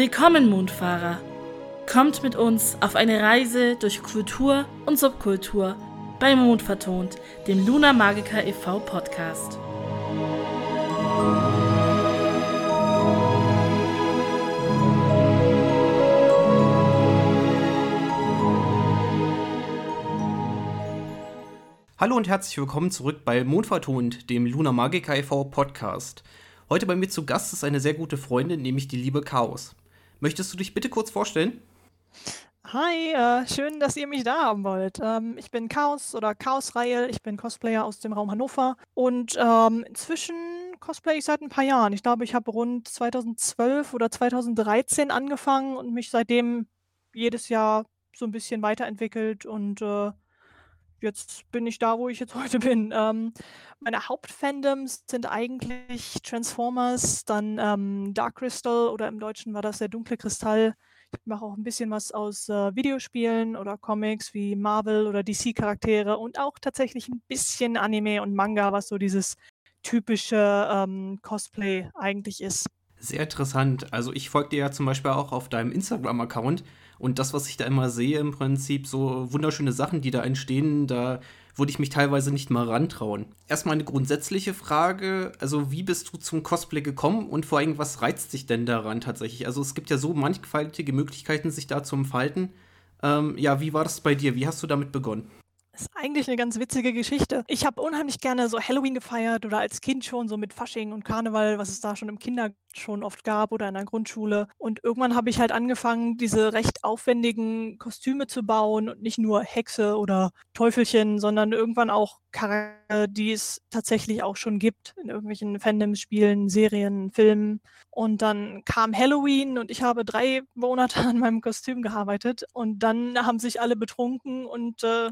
Willkommen, Mondfahrer! Kommt mit uns auf eine Reise durch Kultur und Subkultur bei Mond vertont, dem Luna Magica e.V. Podcast. Hallo und herzlich willkommen zurück bei Mondvertont, dem Luna Magica e.V. Podcast. Heute bei mir zu Gast ist eine sehr gute Freundin, nämlich die liebe Chaos. Möchtest du dich bitte kurz vorstellen? Hi, äh, schön, dass ihr mich da haben wollt. Ähm, ich bin Chaos oder Chaos Rail. Ich bin Cosplayer aus dem Raum Hannover und ähm, inzwischen cosplay ich seit ein paar Jahren. Ich glaube, ich habe rund 2012 oder 2013 angefangen und mich seitdem jedes Jahr so ein bisschen weiterentwickelt und äh, jetzt bin ich da, wo ich jetzt heute bin. Ähm, meine Hauptfandoms sind eigentlich Transformers, dann ähm, Dark Crystal oder im Deutschen war das der dunkle Kristall. Ich mache auch ein bisschen was aus äh, Videospielen oder Comics wie Marvel oder DC-Charaktere und auch tatsächlich ein bisschen Anime und Manga, was so dieses typische ähm, Cosplay eigentlich ist. Sehr interessant. Also ich folge dir ja zum Beispiel auch auf deinem Instagram-Account und das, was ich da immer sehe, im Prinzip so wunderschöne Sachen, die da entstehen, da würde ich mich teilweise nicht mal rantrauen. Erstmal eine grundsätzliche Frage, also wie bist du zum Cosplay gekommen und vor allem, was reizt dich denn daran tatsächlich? Also es gibt ja so mannigfaltige Möglichkeiten, sich da zu entfalten. Ähm, ja, wie war das bei dir? Wie hast du damit begonnen? Ist eigentlich eine ganz witzige Geschichte. Ich habe unheimlich gerne so Halloween gefeiert oder als Kind schon so mit Fasching und Karneval, was es da schon im Kinder schon oft gab oder in der Grundschule. Und irgendwann habe ich halt angefangen, diese recht aufwendigen Kostüme zu bauen und nicht nur Hexe oder Teufelchen, sondern irgendwann auch Charaktere, die es tatsächlich auch schon gibt in irgendwelchen Fandom-Spielen, Serien, Filmen. Und dann kam Halloween und ich habe drei Monate an meinem Kostüm gearbeitet und dann haben sich alle betrunken und äh,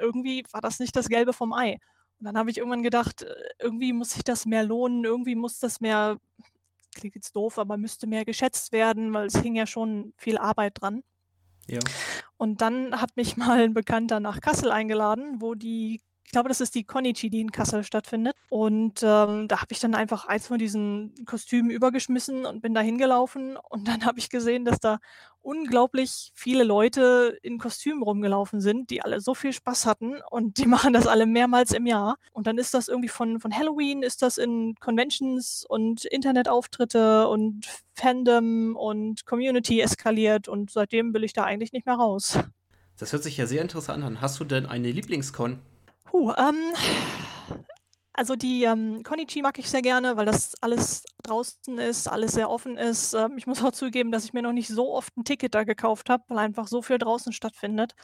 irgendwie war das nicht das Gelbe vom Ei. Und dann habe ich irgendwann gedacht, äh, irgendwie muss sich das mehr lohnen, irgendwie muss das mehr, klingt jetzt doof, aber müsste mehr geschätzt werden, weil es hing ja schon viel Arbeit dran. Ja. Und dann hat mich mal ein Bekannter nach Kassel eingeladen, wo die ich glaube, das ist die Konichi, die in Kassel stattfindet. Und ähm, da habe ich dann einfach eins von diesen Kostümen übergeschmissen und bin da hingelaufen. Und dann habe ich gesehen, dass da unglaublich viele Leute in Kostümen rumgelaufen sind, die alle so viel Spaß hatten. Und die machen das alle mehrmals im Jahr. Und dann ist das irgendwie von, von Halloween, ist das in Conventions und Internetauftritte und Fandom und Community eskaliert. Und seitdem will ich da eigentlich nicht mehr raus. Das hört sich ja sehr interessant an. Hast du denn eine Lieblingscon? Puh, ähm, also die ähm, Konichi mag ich sehr gerne, weil das alles draußen ist, alles sehr offen ist. Ähm, ich muss auch zugeben, dass ich mir noch nicht so oft ein Ticket da gekauft habe, weil einfach so viel draußen stattfindet.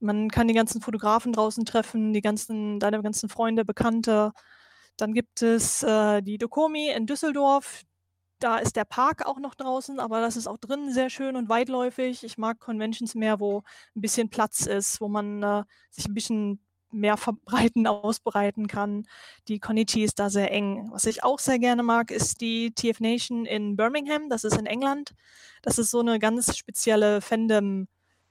Man kann die ganzen Fotografen draußen treffen, die ganzen, deine ganzen Freunde, Bekannte. Dann gibt es äh, die Dokomi in Düsseldorf. Da ist der Park auch noch draußen, aber das ist auch drinnen sehr schön und weitläufig. Ich mag Conventions mehr, wo ein bisschen Platz ist, wo man äh, sich ein bisschen mehr verbreiten, ausbreiten kann. Die Konichi ist da sehr eng. Was ich auch sehr gerne mag, ist die TF Nation in Birmingham. Das ist in England. Das ist so eine ganz spezielle Fandom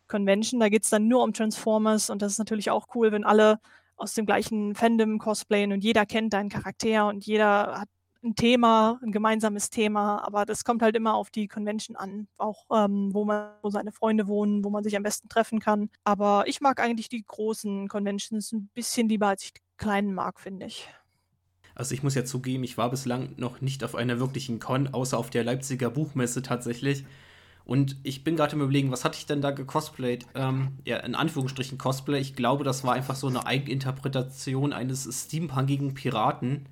Convention. Da geht es dann nur um Transformers und das ist natürlich auch cool, wenn alle aus dem gleichen Fandom cosplayen und jeder kennt deinen Charakter und jeder hat ein Thema, ein gemeinsames Thema, aber das kommt halt immer auf die Convention an, auch ähm, wo man, wo seine Freunde wohnen, wo man sich am besten treffen kann. Aber ich mag eigentlich die großen Conventions ein bisschen lieber, als ich die kleinen mag, finde ich. Also ich muss ja zugeben, ich war bislang noch nicht auf einer wirklichen Con, außer auf der Leipziger Buchmesse tatsächlich. Und ich bin gerade im Überlegen, was hatte ich denn da gecosplayt? Ähm, ja, in Anführungsstrichen Cosplay. Ich glaube, das war einfach so eine Eigeninterpretation eines steampunkigen Piraten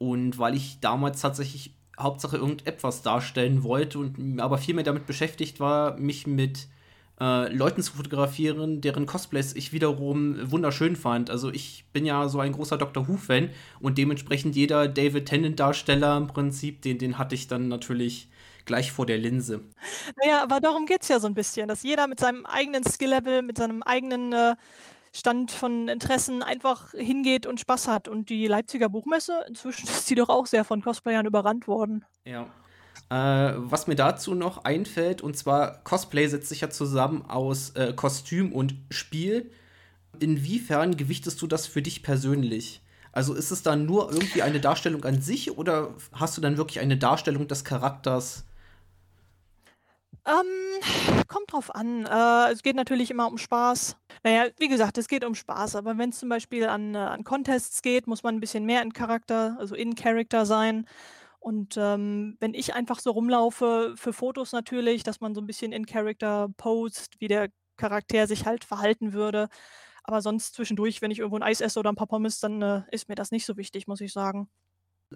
und weil ich damals tatsächlich Hauptsache irgendetwas darstellen wollte und aber viel mehr damit beschäftigt war, mich mit äh, Leuten zu fotografieren, deren Cosplays ich wiederum wunderschön fand. Also ich bin ja so ein großer Doctor Who-Fan und dementsprechend jeder David Tennant-Darsteller im Prinzip, den, den hatte ich dann natürlich gleich vor der Linse. Naja, aber darum geht es ja so ein bisschen, dass jeder mit seinem eigenen Skill-Level, mit seinem eigenen äh, Stand von Interessen einfach hingeht und Spaß hat. Und die Leipziger Buchmesse, inzwischen ist sie doch auch sehr von Cosplayern überrannt worden. Ja. Äh, was mir dazu noch einfällt, und zwar Cosplay setzt sich ja zusammen aus äh, Kostüm und Spiel. Inwiefern gewichtest du das für dich persönlich? Also ist es dann nur irgendwie eine Darstellung an sich oder hast du dann wirklich eine Darstellung des Charakters Ähm, kommt drauf an. Äh, es geht natürlich immer um Spaß. Naja, wie gesagt, es geht um Spaß, aber wenn es zum Beispiel an, äh, an Contests geht, muss man ein bisschen mehr in Charakter, also in Character sein. Und ähm, wenn ich einfach so rumlaufe, für Fotos natürlich, dass man so ein bisschen in Character post, wie der Charakter sich halt verhalten würde. Aber sonst zwischendurch, wenn ich irgendwo ein Eis esse oder ein paar Pommes, dann äh, ist mir das nicht so wichtig, muss ich sagen.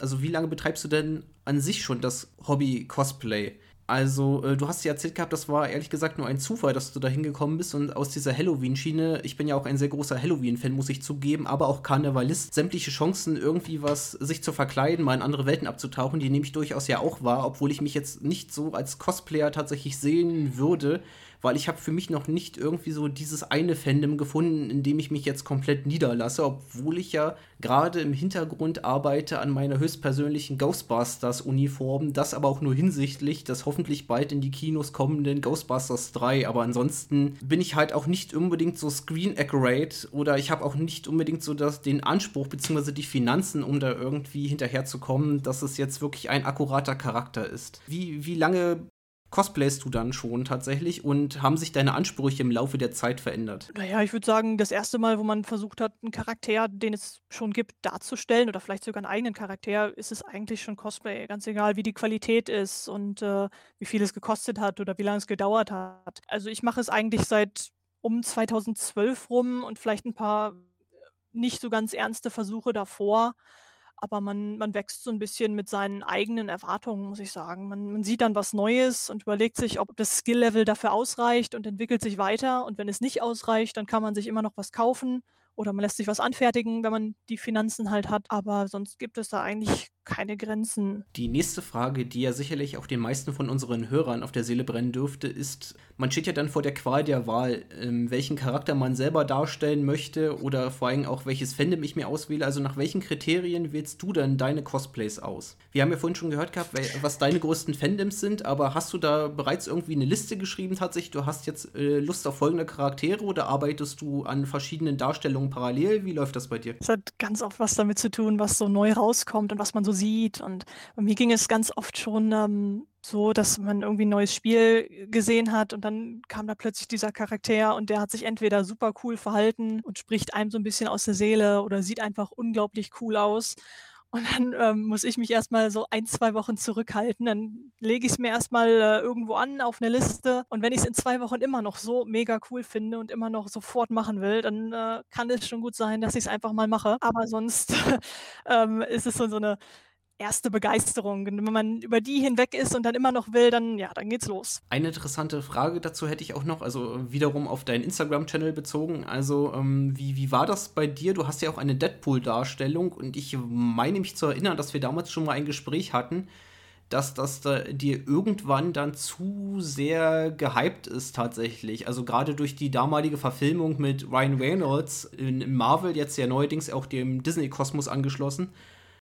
Also wie lange betreibst du denn an sich schon das Hobby Cosplay? Also, äh, du hast ja erzählt gehabt, das war ehrlich gesagt nur ein Zufall, dass du da hingekommen bist und aus dieser Halloween-Schiene, ich bin ja auch ein sehr großer Halloween-Fan, muss ich zugeben, aber auch Karnevalist, sämtliche Chancen, irgendwie was sich zu verkleiden, mal in andere Welten abzutauchen, die nehme ich durchaus ja auch wahr, obwohl ich mich jetzt nicht so als Cosplayer tatsächlich sehen würde weil ich habe für mich noch nicht irgendwie so dieses eine Fandom gefunden, in dem ich mich jetzt komplett niederlasse, obwohl ich ja gerade im Hintergrund arbeite an meiner höchstpersönlichen Ghostbusters-Uniform, das aber auch nur hinsichtlich des hoffentlich bald in die Kinos kommenden Ghostbusters 3, aber ansonsten bin ich halt auch nicht unbedingt so screen accurate oder ich habe auch nicht unbedingt so das, den Anspruch bzw. die Finanzen, um da irgendwie hinterherzukommen, dass es jetzt wirklich ein akkurater Charakter ist. Wie, wie lange cosplayst du dann schon tatsächlich und haben sich deine Ansprüche im Laufe der Zeit verändert? Naja, ich würde sagen, das erste Mal, wo man versucht hat, einen Charakter, den es schon gibt, darzustellen oder vielleicht sogar einen eigenen Charakter, ist es eigentlich schon Cosplay. Ganz egal, wie die Qualität ist und äh, wie viel es gekostet hat oder wie lange es gedauert hat. Also ich mache es eigentlich seit um 2012 rum und vielleicht ein paar nicht so ganz ernste Versuche davor aber man man wächst so ein bisschen mit seinen eigenen Erwartungen, muss ich sagen. Man man sieht dann was Neues und überlegt sich, ob das Skill-Level dafür ausreicht und entwickelt sich weiter. Und wenn es nicht ausreicht, dann kann man sich immer noch was kaufen oder man lässt sich was anfertigen, wenn man die Finanzen halt hat, aber sonst gibt es da eigentlich keine Grenzen. Die nächste Frage, die ja sicherlich auch den meisten von unseren Hörern auf der Seele brennen dürfte, ist, man steht ja dann vor der Qual der Wahl, ähm, welchen Charakter man selber darstellen möchte oder vor allem auch welches Fandom ich mir auswähle. Also nach welchen Kriterien wählst du denn deine Cosplays aus? Wir haben ja vorhin schon gehört gehabt, was deine größten Fandoms sind, aber hast du da bereits irgendwie eine Liste geschrieben tatsächlich? Du hast jetzt äh, Lust auf folgende Charaktere oder arbeitest du an verschiedenen Darstellungen parallel? Wie läuft das bei dir? Es hat ganz oft was damit zu tun, was so neu rauskommt und was man so sieht. Und bei mir ging es ganz oft schon ähm, so, dass man irgendwie ein neues Spiel gesehen hat und dann kam da plötzlich dieser Charakter und der hat sich entweder super cool verhalten und spricht einem so ein bisschen aus der Seele oder sieht einfach unglaublich cool aus. Und dann ähm, muss ich mich erstmal so ein, zwei Wochen zurückhalten. Dann lege ich es mir erstmal äh, irgendwo an auf eine Liste. Und wenn ich es in zwei Wochen immer noch so mega cool finde und immer noch sofort machen will, dann äh, kann es schon gut sein, dass ich es einfach mal mache. Aber sonst ähm, ist es so, so eine erste Begeisterung. Und wenn man über die hinweg ist und dann immer noch will, dann ja, dann geht's los. Eine interessante Frage dazu hätte ich auch noch, also wiederum auf deinen Instagram-Channel bezogen. Also, ähm, wie, wie war das bei dir? Du hast ja auch eine Deadpool-Darstellung und ich meine mich zu erinnern, dass wir damals schon mal ein Gespräch hatten, dass das da dir irgendwann dann zu sehr gehypt ist tatsächlich. Also gerade durch die damalige Verfilmung mit Ryan Reynolds in Marvel, jetzt ja neuerdings auch dem Disney-Kosmos angeschlossen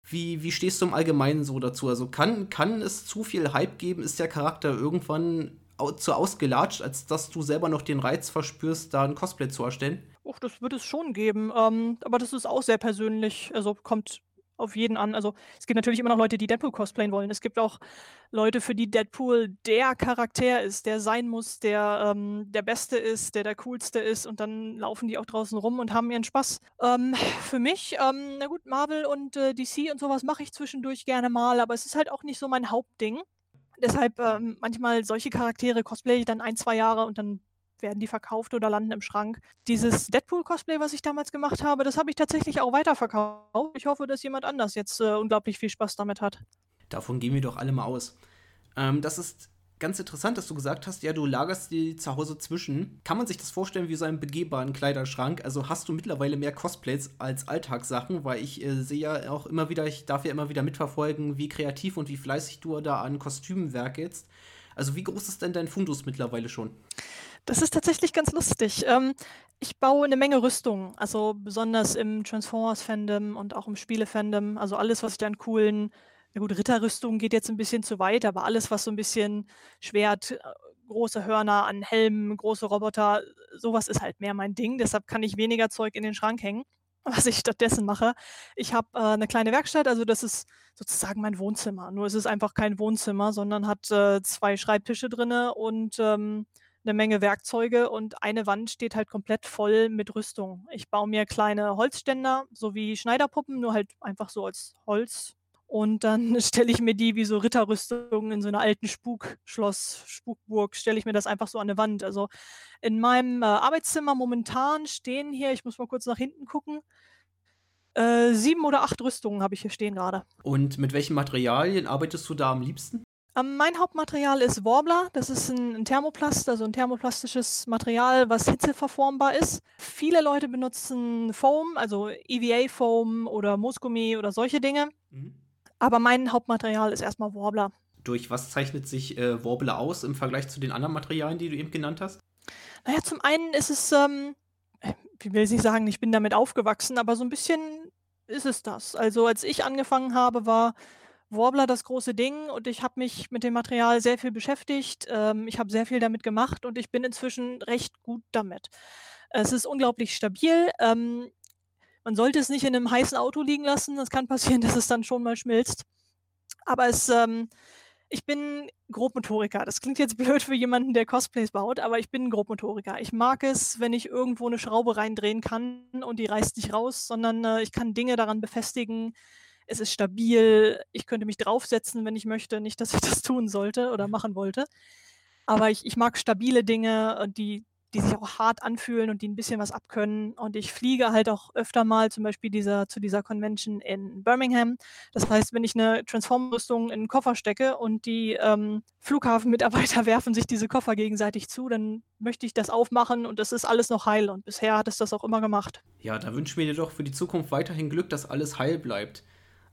wie, wie stehst du im Allgemeinen so dazu? Also kann, kann es zu viel Hype geben? Ist der Charakter irgendwann zu ausgelatscht, als dass du selber noch den Reiz verspürst, da ein Cosplay zu erstellen? Och, das wird es schon geben. Ähm, aber das ist auch sehr persönlich. Also kommt auf jeden an. Also es gibt natürlich immer noch Leute, die Deadpool cosplayen wollen. Es gibt auch Leute, für die Deadpool der Charakter ist, der sein muss, der ähm, der Beste ist, der der Coolste ist und dann laufen die auch draußen rum und haben ihren Spaß. Ähm, für mich, ähm, na gut, Marvel und äh, DC und sowas mache ich zwischendurch gerne mal, aber es ist halt auch nicht so mein Hauptding. Deshalb ähm, manchmal solche Charaktere cosplay ich dann ein, zwei Jahre und dann werden die verkauft oder landen im Schrank. Dieses Deadpool-Cosplay, was ich damals gemacht habe, das habe ich tatsächlich auch weiterverkauft. Ich hoffe, dass jemand anders jetzt äh, unglaublich viel Spaß damit hat. Davon gehen wir doch alle mal aus. Ähm, das ist ganz interessant, dass du gesagt hast, ja, du lagerst die zu Hause zwischen. Kann man sich das vorstellen wie so einen begehbaren Kleiderschrank? Also hast du mittlerweile mehr Cosplays als Alltagssachen, weil ich äh, sehe ja auch immer wieder, ich darf ja immer wieder mitverfolgen, wie kreativ und wie fleißig du da an Kostümen werkelst. Also wie groß ist denn dein Fundus mittlerweile schon? Das ist tatsächlich ganz lustig. Ähm, ich baue eine Menge Rüstungen, also besonders im Transformers-Fandom und auch im Spiele-Fandom. Also alles, was ich an coolen na gut, Ritterrüstung geht jetzt ein bisschen zu weit, aber alles, was so ein bisschen Schwert, äh, große Hörner an Helmen, große Roboter, sowas ist halt mehr mein Ding. Deshalb kann ich weniger Zeug in den Schrank hängen. was ich stattdessen mache. Ich habe äh, 'ne kleine Werkstatt, also das ist sozusagen mein Wohnzimmer. Nur es ist einfach kein Wohnzimmer, sondern hat, äh, 2 Schreibtische drinne und, ähm, 'ne Menge Werkzeuge und eine Wand steht halt komplett voll mit Rüstung. Ich baue mir kleine Holzständer, so wie Schneiderpuppen, nur halt einfach so aus Holz. Und dann stelle ich mir die wie so Ritterrüstungen in so 'ner alten Spukschloss Spukburg stelle ich mir das einfach so an 'ne Wand. Also, in meinem, äh, Arbeitszimmer momentan stehen hier ich muss mal kurz nach hinten gucken äh, 7 oder 8 Rüstungen habe ich hier stehen grade. Und mit welchen Materialien arbeitest du da am liebsten? Ähm, mein Hauptmaterial ist Worbler. Das ist 'n 'n Thermoplast, also 'n thermoplastisches Material, was hitzeverformbar ist. Viele Leute benutzen Foam, also EVA-Foam oder Moosgummi oder solche Dinge. Mhm. Aber mein Hauptmaterial ist erst mal Worbler. Durch was zeichnet sich, äh, Worbler aus im Vergleich zu den anderen Materialien, die du eben genannt hast? Na ja, zum einen ist es, ähm äh, ich will nicht sagen, ich bin damit aufgewachsen, aber so 'n bisschen ist es das. Also, als ich angefangen habe, war Worbler das große Ding und ich habe mich mit dem Material sehr viel beschäftigt. Ähm, ich habe sehr viel damit gemacht und ich bin inzwischen recht gut damit. Es ist unglaublich stabil. Ähm, man sollte es nicht in 'nem heißen Auto liegen lassen. Es kann passieren, dass es dann schon mal schmilzt. Aber es, ähm ich bin Grobmotoriker. Das klingt jetzt blöd für jemanden, der Cosplays baut, aber ich bin Grobmotoriker. Ich mag es, wenn ich irgendwo 'ne Schraube reindrehen kann und die reißt nicht raus, sondern, äh, ich kann Dinge daran befestigen. Es ist stabil. Ich könnte mich draufsetzen, wenn ich möchte. Nicht, dass ich das tun sollte oder machen wollte. Aber ich ich mag stabile Dinge die die sich auch hart anfühlen und die 'n bisschen was abkönnen. Und ich fliege halt auch öfter mal zum Beispiel dieser zu dieser Convention in Birmingham. Das heißt, wenn ich 'ne Transform-Rüstung in 'n Koffer stecke und die, ähm, Flughafenmitarbeiter werfen sich diese Koffer gegenseitig zu, dann möchte ich das aufmachen und das ist alles noch heil und bisher hat es das auch immer gemacht. Ja, da wünschen wir dir doch für die Zukunft weiterhin Glück, dass alles heil bleibt.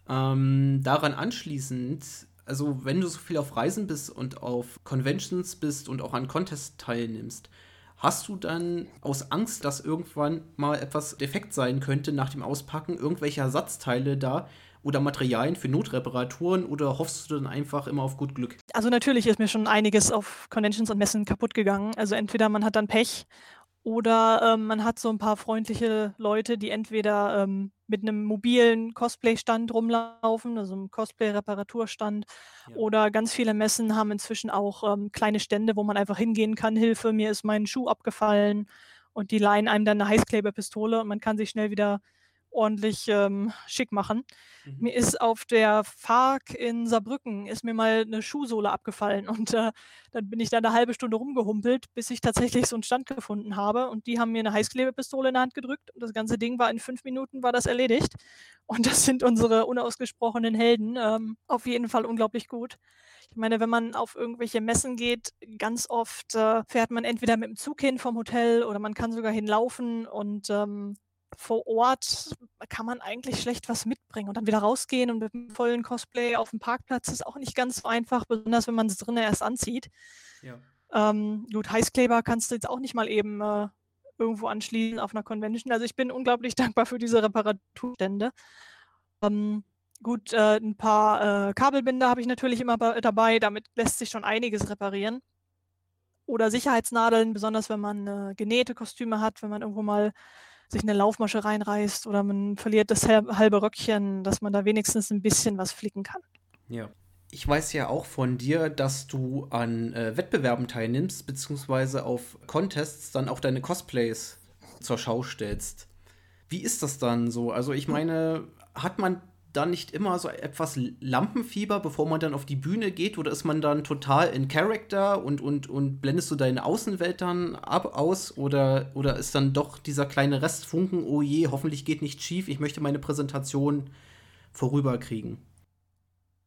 Ähm, daran anschließend also, wenn du so viel auf Reisen bist und auf Conventions bist und auch an Contests teilnimmst, hast du dann aus Angst, dass irgendwann mal etwas defekt sein könnte nach dem Auspacken, irgendwelche Ersatzteile da oder Materialien für Notreparaturen oder hoffst du dann einfach immer auf gut Glück? Also, natürlich ist mir schon einiges auf Conventions und Messen kaputtgegangen. Also, entweder man hat dann Pech oder, ähm, man hat so 'n paar freundliche Leute, die entweder, ähm, mit 'nem mobilen Cosplay-Stand rumlaufen, also 'n Cosplay-Reparaturstand. Ja. Oder ganz viele Messen haben inzwischen auch, ähm, kleine Stände, wo man einfach hingehen kann: „Hilfe, mir ist mein Schuh abgefallen.“ Und die leihen einem dann 'ne Heißklebepistole und man kann sich schnell wieder ordentlich, ähm, schick machen. Mhm. Mir ist auf der FARC in Saarbrücken ist mir mal 'ne Schuhsohle abgefallen und, äh, dann bin ich da 'ne 1/2 Stunde rumgehumpelt, bis ich tatsächlich so 'n Stand gefunden habe und die haben mir 'ne Heißklebepistole in der Hand gedrückt und das ganze Ding war in 5 Minuten war das erledigt. Und das sind unsere unausgesprochenen Helden, ähm, auf jeden Fall unglaublich gut. Ich meine, wenn man auf irgendwelche Messen geht, ganz oft, äh, fährt man entweder mit'm Zug hin vom Hotel oder man kann sogar hinlaufen und, ähm, vor Ort kann man eigentlich schlecht was mitbringen und dann wieder rausgehen und mit 'm vollen Cosplay auf'm Parkplatz ist auch nicht ganz so einfach, besonders wenn man's drinnen erst anzieht. Ja. Ähm, gut, Heißkleber kannst du jetzt auch nicht mal eben, äh, irgendwo anschließen auf 'ner Convention. Also, ich bin unglaublich dankbar für diese Reparaturstände. Ähm, gut, äh, 'n paar, äh, Kabelbinder habe ich natürlich immer bei dabei, damit lässt sich schon einiges reparieren. Oder Sicherheitsnadeln, besonders wenn man, äh, genähte Kostüme hat, wenn man irgendwo mal sich 'ne Laufmasche reinreißt oder man verliert das halbe Röckchen, dass man da wenigstens 'n bisschen was flicken kann. Ja. Ich weiß ja auch von dir, dass du an, äh, Wettbewerben teilnimmst, beziehungsweise auf Contests dann auch deine Cosplays zur Schau stellst. Wie ist das dann so? Also, ich meine, hat man da nicht immer so etwas Lampenfieber, bevor man dann auf die Bühne geht oder ist man dann total in Character und und und blendest du deine Außenwelt dann ab aus oder oder ist dann doch dieser kleine Restfunken: „Oh je, hoffentlich geht nichts schief. Ich möchte meine Präsentation vorüberkriegen?“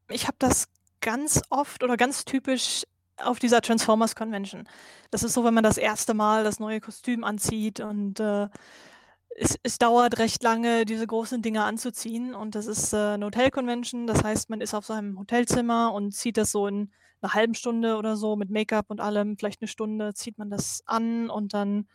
Ich habe das ganz oft oder ganz typisch auf dieser Transformers Convention. Das ist so, wenn man das 1. Mal das neue Kostüm anzieht und, äh, es es dauert recht lange, diese großen Dinger anzuziehen und das ist, äh, 'ne Hotel-Convention. Das heißt, man ist auf seinem Hotelzimmer und zieht das so in 'ner 1/2 Stunde oder so mit Make-up und allem, vielleicht 'ne Stunde zieht man das an und dann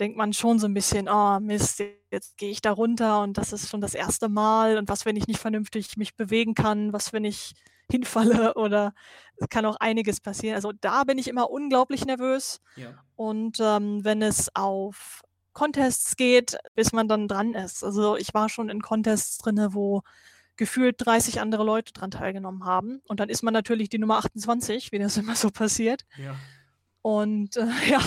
denkt man schon so 'n bisschen: „Oh Mist, jetzt gehe ich da runter und das ist schon das 1. Mal und was, wenn ich nicht vernünftig mich bewegen kann? Was, wenn ich hinfalle?“ Oder es kann auch einiges passieren. Also, da bin ich immer unglaublich nervös. Ja. Und, ähm, wenn es auf Contests geht, bis man dann dran ist. Also ich war schon in Contests drin, wo gefühlt 30 andere Leute dran teilgenommen haben. Und dann ist man natürlich die Nummer 28, wie das immer so passiert. Ja. Und äh, ja,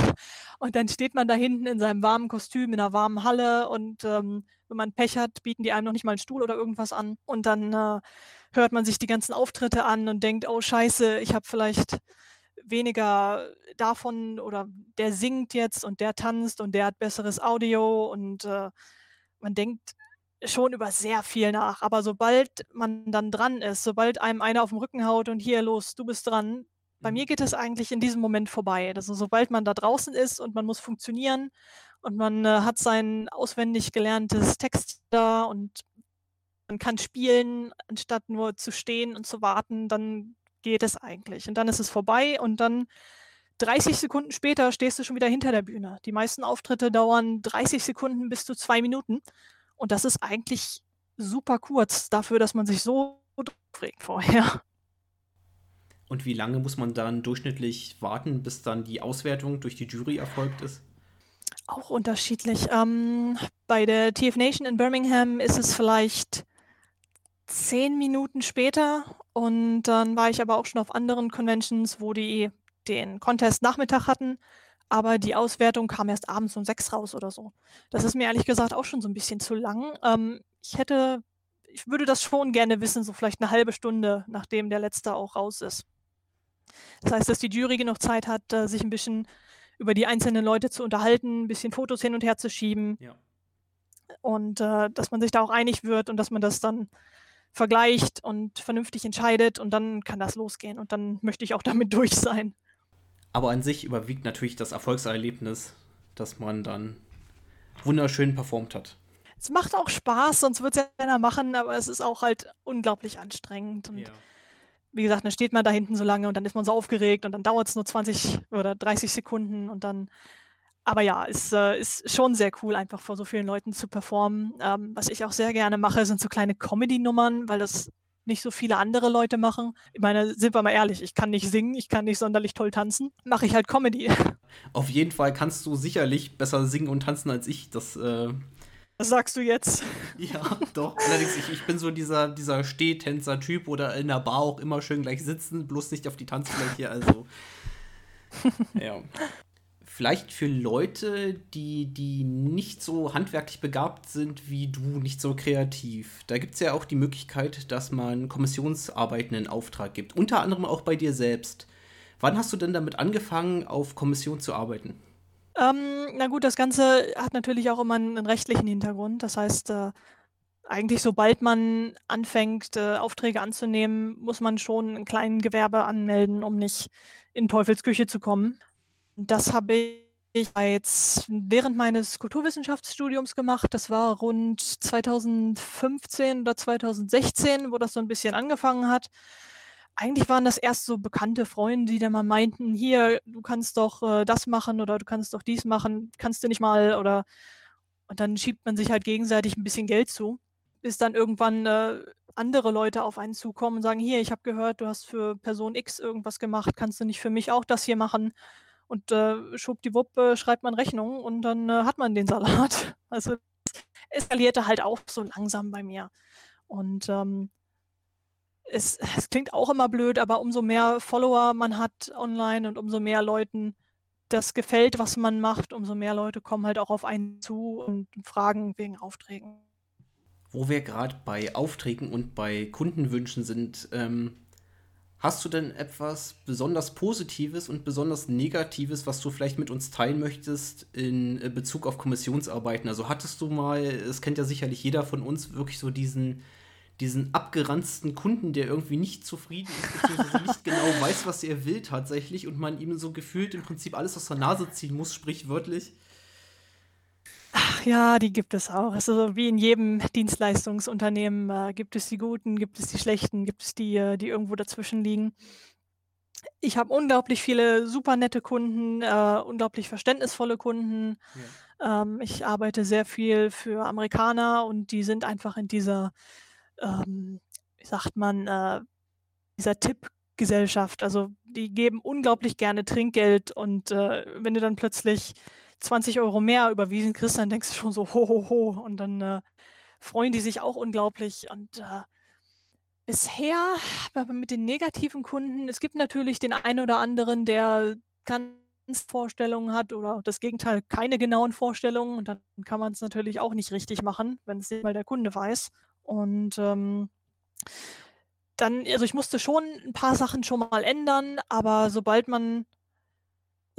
und dann steht man da hinten in seinem warmen Kostüm, in einer warmen Halle und ähm, wenn man Pech hat, bieten die einem noch nicht mal einen Stuhl oder irgendwas an. Und dann äh, hört man sich die ganzen Auftritte an und denkt, oh scheiße, ich habe vielleicht weniger davon oder der singt jetzt und der tanzt und der hat besseres Audio und äh, man denkt schon über sehr viel nach. Aber sobald man dann dran ist, sobald einem einer auf den Rücken haut und hier los, du bist dran, bei mir mhm. geht es eigentlich in diesem Moment vorbei. Also sobald man da draußen ist und man muss funktionieren und man äh, hat sein auswendig gelerntes Text da und man kann spielen, anstatt nur zu stehen und zu warten, dann geht es eigentlich. Und dann ist es vorbei und dann 30 Sekunden später stehst du schon wieder hinter der Bühne. Die meisten Auftritte dauern 30 Sekunden bis zu zwei Minuten. Und das ist eigentlich super kurz dafür, dass man sich so aufregt vorher. Und wie lange muss man dann durchschnittlich warten, bis dann die Auswertung durch die Jury erfolgt ist? Auch unterschiedlich. Ähm, bei der TF Nation in Birmingham ist es vielleicht zehn Minuten später und dann war ich aber auch schon auf anderen Conventions, wo die den Contest Nachmittag hatten, aber die Auswertung kam erst abends um sechs raus oder so. Das ist mir ehrlich gesagt auch schon so ein bisschen zu lang. Ähm, ich hätte, ich würde das schon gerne wissen, so vielleicht eine halbe Stunde, nachdem der letzte auch raus ist. Das heißt, dass die Jury genug Zeit hat, äh, sich ein bisschen über die einzelnen Leute zu unterhalten, ein bisschen Fotos hin und her zu schieben. Ja. Und äh, dass man sich da auch einig wird und dass man das dann vergleicht und vernünftig entscheidet und dann kann das losgehen und dann möchte ich auch damit durch sein. Aber an sich überwiegt natürlich das Erfolgserlebnis, dass man dann wunderschön performt hat. Es macht auch Spaß, sonst wird es ja keiner machen, aber es ist auch halt unglaublich anstrengend. Und ja. wie gesagt, dann steht man da hinten so lange und dann ist man so aufgeregt und dann dauert es nur 20 oder 30 Sekunden und dann aber ja, es äh, ist schon sehr cool, einfach vor so vielen Leuten zu performen. Ähm, was ich auch sehr gerne mache, sind so kleine Comedy-Nummern, weil das nicht so viele andere Leute machen. Ich meine, sind wir mal ehrlich, ich kann nicht singen, ich kann nicht sonderlich toll tanzen, mache ich halt Comedy. Auf jeden Fall kannst du sicherlich besser singen und tanzen als ich. Das, äh Was sagst du jetzt? Ja, doch. Allerdings, ich, ich bin so dieser, dieser Stehtänzer-Typ oder in der Bar auch immer schön gleich sitzen, bloß nicht auf die Tanzfläche. Also, ja vielleicht für Leute, die, die nicht so handwerklich begabt sind wie du, nicht so kreativ. Da gibt es ja auch die Möglichkeit, dass man Kommissionsarbeiten in Auftrag gibt. Unter anderem auch bei dir selbst. Wann hast du denn damit angefangen, auf Kommission zu arbeiten? Ähm, na gut, das Ganze hat natürlich auch immer einen rechtlichen Hintergrund. Das heißt, äh, eigentlich sobald man anfängt, äh, Aufträge anzunehmen, muss man schon ein kleines Gewerbe anmelden, um nicht in Teufelsküche zu kommen. Das habe ich jetzt während meines Kulturwissenschaftsstudiums gemacht. Das war rund 2015 oder 2016, wo das so ein bisschen angefangen hat. Eigentlich waren das erst so bekannte Freunde, die dann mal meinten, hier, du kannst doch äh, das machen oder du kannst doch dies machen, kannst du nicht mal oder und dann schiebt man sich halt gegenseitig ein bisschen Geld zu, bis dann irgendwann äh, andere Leute auf einen zukommen und sagen, hier, ich habe gehört, du hast für Person X irgendwas gemacht, kannst du nicht für mich auch das hier machen? Und äh, schwuppdiwupp äh, schreibt man Rechnung und dann äh, hat man den Salat. Also es eskalierte halt auch so langsam bei mir. Und ähm, es, es, klingt auch immer blöd, aber umso mehr Follower man hat online und umso mehr Leuten das gefällt, was man macht, umso mehr Leute kommen halt auch auf einen zu und fragen wegen Aufträgen. Wo wir gerade bei Aufträgen und bei Kundenwünschen sind, ähm, Hast du denn etwas besonders Positives und besonders Negatives, was du vielleicht mit uns teilen möchtest in äh, Bezug auf Kommissionsarbeiten? Also hattest du mal, es kennt ja sicherlich jeder von uns, wirklich so diesen, diesen abgeranzten Kunden, der irgendwie nicht zufrieden ist, beziehungsweise nicht genau weiß, was er will tatsächlich und man ihm so gefühlt im Prinzip alles aus der Nase ziehen muss, sprichwörtlich? Ach ja, die gibt es auch. Also wie in jedem Dienstleistungsunternehmen äh, gibt es die Guten, gibt es die Schlechten, gibt es die, äh, die irgendwo dazwischen liegen. Ich habe unglaublich viele super nette Kunden, äh, unglaublich verständnisvolle Kunden. Ja. Ähm, ich arbeite sehr viel für Amerikaner und die sind einfach in dieser, ähm, wie sagt man, äh, dieser Tippgesellschaft. Also die geben unglaublich gerne Trinkgeld und äh, wenn du dann plötzlich 20 Euro mehr überwiesen kriegst, dann denkst du schon so, ho, ho, ho. Und dann äh, freuen die sich auch unglaublich. Und äh, bisher mit den negativen Kunden, es gibt natürlich den einen oder anderen, der ganz Vorstellungen hat oder das Gegenteil, keine genauen Vorstellungen. Und dann kann man es natürlich auch nicht richtig machen, wenn es mal der Kunde weiß. Und ähm, dann, also ich musste schon ein paar Sachen schon mal ändern, aber sobald man,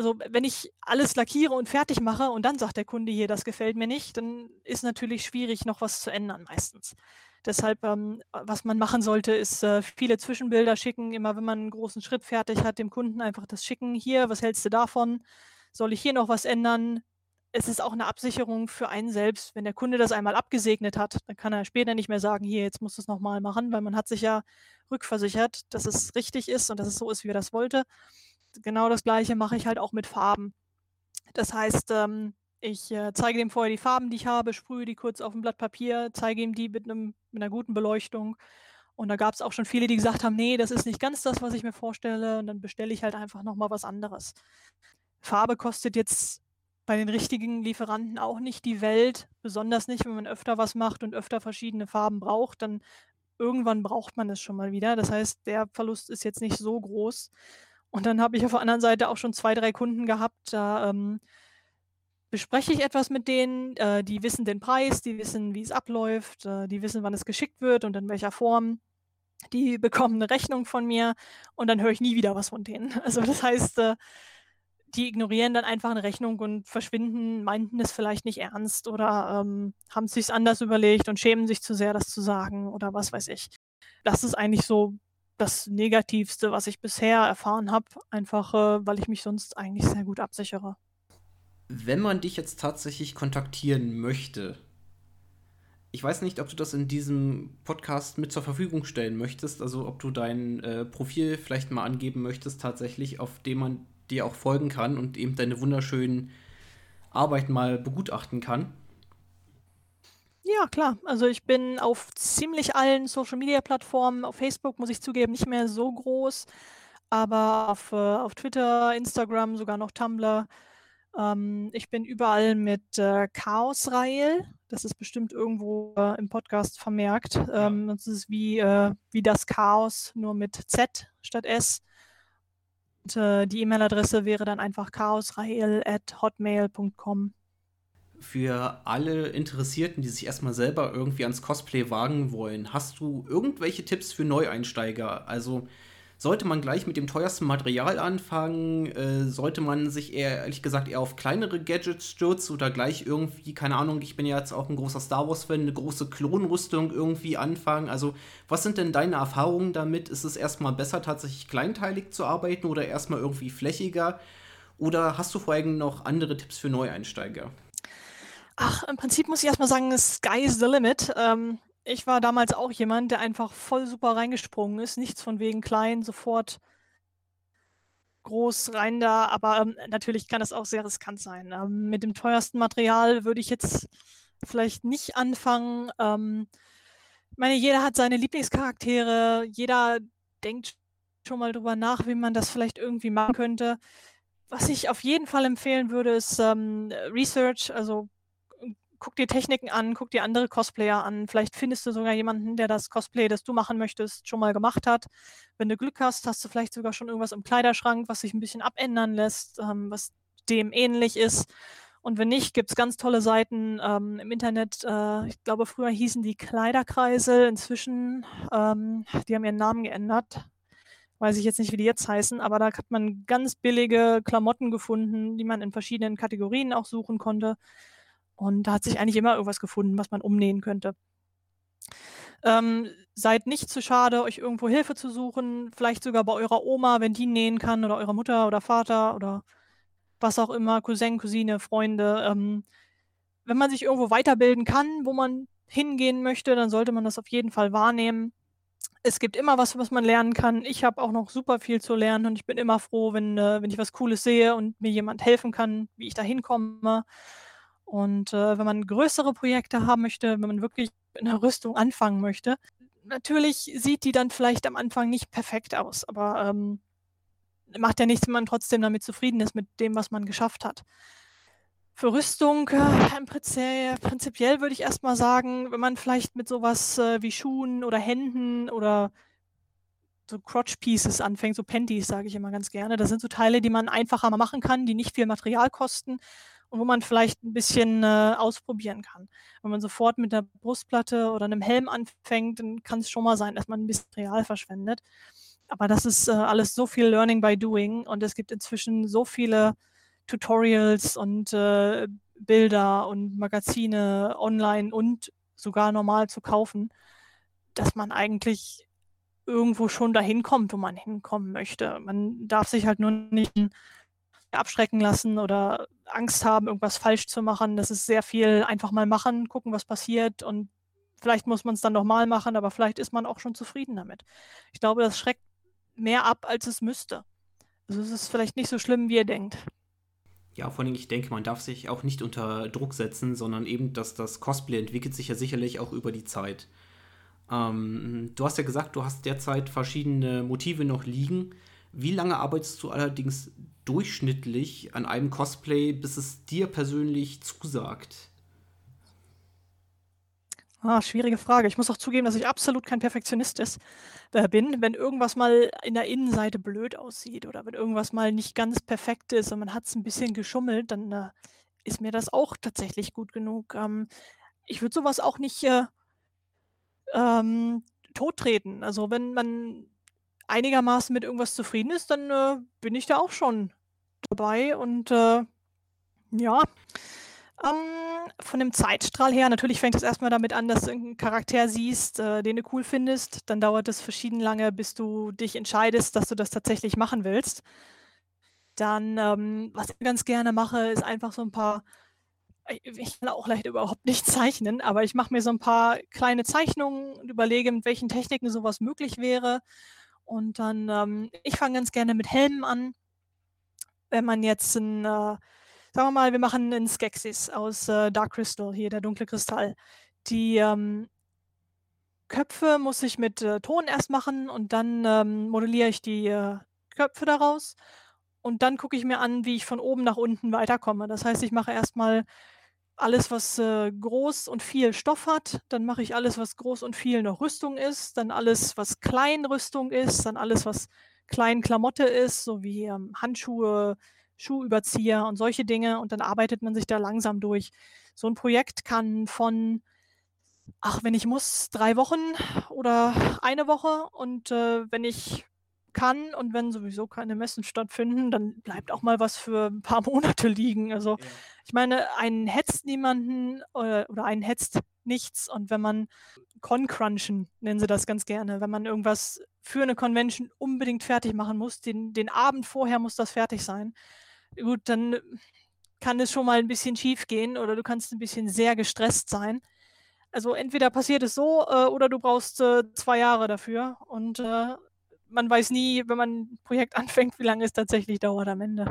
also wenn ich alles lackiere und fertig mache und dann sagt der Kunde hier, das gefällt mir nicht, dann ist natürlich schwierig, noch was zu ändern meistens. Deshalb, ähm, was man machen sollte, ist äh, viele Zwischenbilder schicken. Immer wenn man einen großen Schritt fertig hat, dem Kunden einfach das schicken. Hier, was hältst du davon? Soll ich hier noch was ändern? Es ist auch eine Absicherung für einen selbst. Wenn der Kunde das einmal abgesegnet hat, dann kann er später nicht mehr sagen, hier, jetzt musst du es nochmal machen, weil man hat sich ja rückversichert, dass es richtig ist und dass es so ist, wie er das wollte. Genau das gleiche mache ich halt auch mit Farben. Das heißt, ähm, ich äh, zeige dem vorher die Farben, die ich habe, sprühe die kurz auf ein Blatt Papier, zeige ihm die mit, einem, mit einer guten Beleuchtung. Und da gab es auch schon viele, die gesagt haben, nee, das ist nicht ganz das, was ich mir vorstelle. Und dann bestelle ich halt einfach nochmal was anderes. Farbe kostet jetzt bei den richtigen Lieferanten auch nicht die Welt, besonders nicht, wenn man öfter was macht und öfter verschiedene Farben braucht, dann irgendwann braucht man es schon mal wieder. Das heißt, der Verlust ist jetzt nicht so groß. Und dann habe ich auf der anderen Seite auch schon zwei, drei Kunden gehabt, da ähm, bespreche ich etwas mit denen, äh, die wissen den Preis, die wissen, wie es abläuft, äh, die wissen, wann es geschickt wird und in welcher Form. Die bekommen eine Rechnung von mir und dann höre ich nie wieder was von denen. Also das heißt, äh, die ignorieren dann einfach eine Rechnung und verschwinden, meinten es vielleicht nicht ernst oder ähm, haben es sich anders überlegt und schämen sich zu sehr, das zu sagen oder was weiß ich. Das ist eigentlich so das Negativste, was ich bisher erfahren habe, einfach äh, weil ich mich sonst eigentlich sehr gut absichere wenn man dich jetzt tatsächlich kontaktieren möchte, ich weiß nicht, ob du das in diesem Podcast mit zur Verfügung stellen möchtest, also ob du dein äh, Profil vielleicht mal angeben möchtest, tatsächlich, auf dem man dir auch folgen kann und eben deine wunderschönen Arbeiten mal begutachten kann. Ja, klar. Also ich bin auf ziemlich allen Social-Media-Plattformen, auf Facebook muss ich zugeben, nicht mehr so groß, aber auf, äh, auf Twitter, Instagram, sogar noch Tumblr ähm, ich bin überall mit äh, Chaos-Rail. Das ist bestimmt irgendwo äh, im Podcast vermerkt. Ähm, das ist wie, äh, wie das Chaos, nur mit Z statt S. Und, äh, die E-Mail-Adresse wäre dann einfach chaosrail.hotmail.com. Für alle Interessierten, die sich erstmal selber irgendwie ans Cosplay wagen wollen, hast du irgendwelche Tipps für Neueinsteiger? Also sollte man gleich mit dem teuersten Material anfangen? Äh, sollte man sich eher, ehrlich gesagt, eher auf kleinere Gadgets stürzen oder gleich irgendwie, keine Ahnung, ich bin ja jetzt auch ein großer Star Wars-Fan, eine große Klonrüstung irgendwie anfangen? Also, was sind denn deine Erfahrungen damit? Ist es erstmal besser, tatsächlich kleinteilig zu arbeiten oder erstmal irgendwie flächiger? Oder hast du vor allem noch andere Tipps für Neueinsteiger? Ach, im Prinzip muss ich erstmal sagen, sky is the limit. Ähm, ich war damals auch jemand, der einfach voll super reingesprungen ist. Nichts von wegen klein, sofort groß rein da. Aber ähm, natürlich kann das auch sehr riskant sein. Ähm, mit dem teuersten Material würde ich jetzt vielleicht nicht anfangen. Ähm, ich meine, jeder hat seine Lieblingscharaktere. Jeder denkt schon mal drüber nach, wie man das vielleicht irgendwie machen könnte. Was ich auf jeden Fall empfehlen würde, ist ähm, Research, also guck dir Techniken an, guck dir andere Cosplayer an. Vielleicht findest du sogar jemanden, der das Cosplay, das du machen möchtest, schon mal gemacht hat. Wenn du Glück hast, hast du vielleicht sogar schon irgendwas im Kleiderschrank, was sich ein bisschen abändern lässt, ähm, was dem ähnlich ist. Und wenn nicht, gibt es ganz tolle Seiten ähm, im Internet. Äh, ich glaube, früher hießen die Kleiderkreisel. Inzwischen, ähm, die haben ihren Namen geändert. Weiß ich jetzt nicht, wie die jetzt heißen, aber da hat man ganz billige Klamotten gefunden, die man in verschiedenen Kategorien auch suchen konnte. Und da hat sich eigentlich immer irgendwas gefunden, was man umnähen könnte. Ähm, seid nicht zu schade, euch irgendwo Hilfe zu suchen, vielleicht sogar bei eurer Oma, wenn die nähen kann, oder eurer Mutter oder Vater oder was auch immer, Cousin, Cousine, Freunde. Ähm, wenn man sich irgendwo weiterbilden kann, wo man hingehen möchte, dann sollte man das auf jeden Fall wahrnehmen. Es gibt immer was, was man lernen kann. Ich habe auch noch super viel zu lernen und ich bin immer froh, wenn, äh, wenn ich was Cooles sehe und mir jemand helfen kann, wie ich da hinkomme. Und äh, wenn man größere Projekte haben möchte, wenn man wirklich in der Rüstung anfangen möchte, natürlich sieht die dann vielleicht am Anfang nicht perfekt aus, aber ähm, macht ja nichts, wenn man trotzdem damit zufrieden ist mit dem, was man geschafft hat. Für Rüstung, äh, prinzipiell, würde ich erstmal sagen, wenn man vielleicht mit sowas äh, wie Schuhen oder Händen oder so Crotch Pieces anfängt, so Panties sage ich immer ganz gerne. Das sind so Teile, die man einfacher machen kann, die nicht viel Material kosten und wo man vielleicht ein bisschen äh, ausprobieren kann. Wenn man sofort mit der Brustplatte oder einem Helm anfängt, dann kann es schon mal sein, dass man ein bisschen Material verschwendet. Aber das ist äh, alles so viel Learning by Doing und es gibt inzwischen so viele Tutorials und äh, Bilder und Magazine online und sogar normal zu kaufen, dass man eigentlich irgendwo schon dahin kommt, wo man hinkommen möchte. Man darf sich halt nur nicht abschrecken lassen oder Angst haben, irgendwas falsch zu machen. Das ist sehr viel einfach mal machen, gucken, was passiert und vielleicht muss man es dann nochmal machen, aber vielleicht ist man auch schon zufrieden damit. Ich glaube, das schreckt mehr ab, als es müsste. Also es ist vielleicht nicht so schlimm, wie ihr denkt. Ja, vor allem, ich denke, man darf sich auch nicht unter Druck setzen, sondern eben, dass das Cosplay entwickelt sich ja sicherlich auch über die Zeit. Ähm, du hast ja gesagt, du hast derzeit verschiedene Motive noch liegen. Wie lange arbeitest du allerdings durchschnittlich an einem Cosplay, bis es dir persönlich zusagt? Ah, schwierige Frage. Ich muss auch zugeben, dass ich absolut kein Perfektionist ist, äh, bin. Wenn irgendwas mal in der Innenseite blöd aussieht oder wenn irgendwas mal nicht ganz perfekt ist und man hat es ein bisschen geschummelt, dann äh, ist mir das auch tatsächlich gut genug. Ähm, ich würde sowas auch nicht äh, ähm, tottreten. Also wenn man einigermaßen mit irgendwas zufrieden ist, dann äh, bin ich da auch schon dabei und äh, ja. Ähm, von dem Zeitstrahl her, natürlich fängt es erstmal damit an, dass du einen Charakter siehst, äh, den du cool findest. Dann dauert es verschieden lange, bis du dich entscheidest, dass du das tatsächlich machen willst. Dann, ähm, was ich ganz gerne mache, ist einfach so ein paar ich kann auch leider überhaupt nicht zeichnen, aber ich mache mir so ein paar kleine Zeichnungen und überlege, mit welchen Techniken sowas möglich wäre. Und dann, ähm, ich fange ganz gerne mit Helmen an. Wenn man jetzt ein, äh, sagen wir mal, wir machen einen Skeksis aus äh, Dark Crystal, hier der dunkle Kristall. Die ähm, Köpfe muss ich mit äh, Ton erst machen und dann ähm, modelliere ich die äh, Köpfe daraus. Und dann gucke ich mir an, wie ich von oben nach unten weiterkomme. Das heißt, ich mache erstmal alles, was äh, groß und viel Stoff hat. Dann mache ich alles, was groß und viel noch Rüstung ist. Dann alles, was klein Rüstung ist. Dann alles, was klein Klamotte ist, so wie ähm, Handschuhe, Schuhüberzieher und solche Dinge. Und dann arbeitet man sich da langsam durch. So ein Projekt kann von, ach, wenn ich muss, drei Wochen oder eine Woche. Und äh, wenn ich kann und wenn sowieso keine Messen stattfinden, dann bleibt auch mal was für ein paar Monate liegen. Also ja. ich meine, einen hetzt niemanden oder, oder einen hetzt nichts. Und wenn man Con-Crunchen, nennen sie das ganz gerne, wenn man irgendwas für eine Convention unbedingt fertig machen muss, den, den Abend vorher muss das fertig sein, gut, dann kann es schon mal ein bisschen schief gehen oder du kannst ein bisschen sehr gestresst sein. Also entweder passiert es so äh, oder du brauchst äh, zwei Jahre dafür. Und äh, man weiß nie, wenn man ein Projekt anfängt, wie lange es tatsächlich dauert am Ende.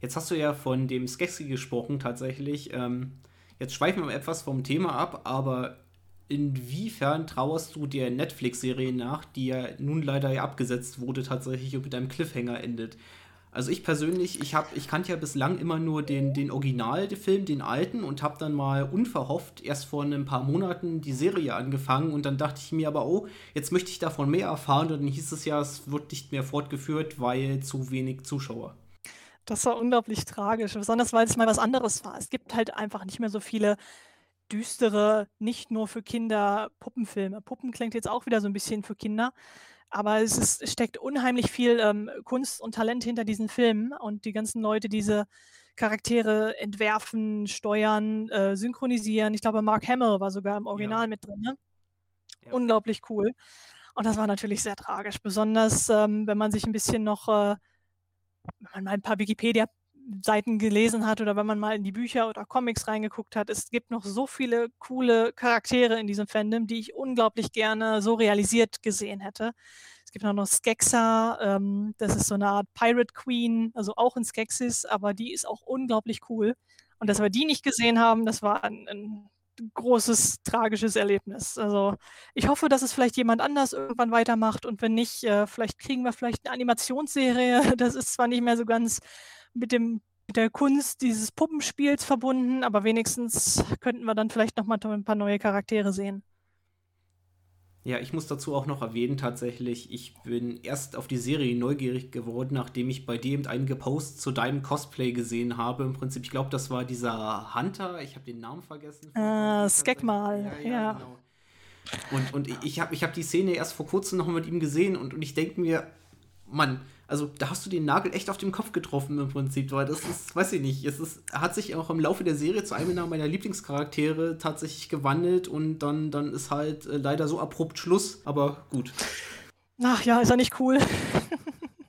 Jetzt hast du ja von dem Skexy gesprochen, tatsächlich. Ähm, jetzt schweifen wir etwas vom Thema ab, aber inwiefern trauerst du der Netflix-Serie nach, die ja nun leider ja abgesetzt wurde, tatsächlich und mit einem Cliffhanger endet? Also ich persönlich, ich habe, ich kannte ja bislang immer nur den, den Originalfilm, den alten, und habe dann mal unverhofft erst vor ein paar Monaten die Serie angefangen und dann dachte ich mir aber, oh, jetzt möchte ich davon mehr erfahren und dann hieß es ja, es wird nicht mehr fortgeführt, weil zu wenig Zuschauer. Das war unglaublich tragisch, besonders weil es mal was anderes war. Es gibt halt einfach nicht mehr so viele düstere, nicht nur für Kinder Puppenfilme. Puppen klingt jetzt auch wieder so ein bisschen für Kinder. Aber es, ist, es steckt unheimlich viel ähm, Kunst und Talent hinter diesen Filmen und die ganzen Leute, diese Charaktere entwerfen, steuern, äh, synchronisieren. Ich glaube, Mark Hamill war sogar im Original ja. mit drin. Ne? Ja. Unglaublich cool. Und das war natürlich sehr tragisch, besonders ähm, wenn man sich ein bisschen noch, äh, wenn man mal ein paar Wikipedia Seiten gelesen hat oder wenn man mal in die Bücher oder Comics reingeguckt hat. Es gibt noch so viele coole Charaktere in diesem Fandom, die ich unglaublich gerne so realisiert gesehen hätte. Es gibt noch Skexa, ähm, das ist so eine Art Pirate Queen, also auch in Skexis, aber die ist auch unglaublich cool. Und dass wir die nicht gesehen haben, das war ein, ein großes, tragisches Erlebnis. Also ich hoffe, dass es vielleicht jemand anders irgendwann weitermacht und wenn nicht, äh, vielleicht kriegen wir vielleicht eine Animationsserie. Das ist zwar nicht mehr so ganz mit dem mit der Kunst dieses Puppenspiels verbunden, aber wenigstens könnten wir dann vielleicht noch mal ein paar neue Charaktere sehen. Ja, ich muss dazu auch noch erwähnen, tatsächlich, ich bin erst auf die Serie neugierig geworden, nachdem ich bei dir eben einige Posts zu deinem Cosplay gesehen habe. Im Prinzip, ich glaube, das war dieser Hunter, ich habe den Namen vergessen. Äh, Skekmal, ja. ja, ja. Genau. Und, und ich habe ich hab die Szene erst vor kurzem noch mit ihm gesehen und, und ich denke mir, Mann, also da hast du den Nagel echt auf dem Kopf getroffen im Prinzip, weil das ist, weiß ich nicht, es ist, hat sich auch im Laufe der Serie zu einem meiner Lieblingscharaktere tatsächlich gewandelt und dann, dann ist halt äh, leider so abrupt Schluss, aber gut. Ach ja, ist er nicht cool.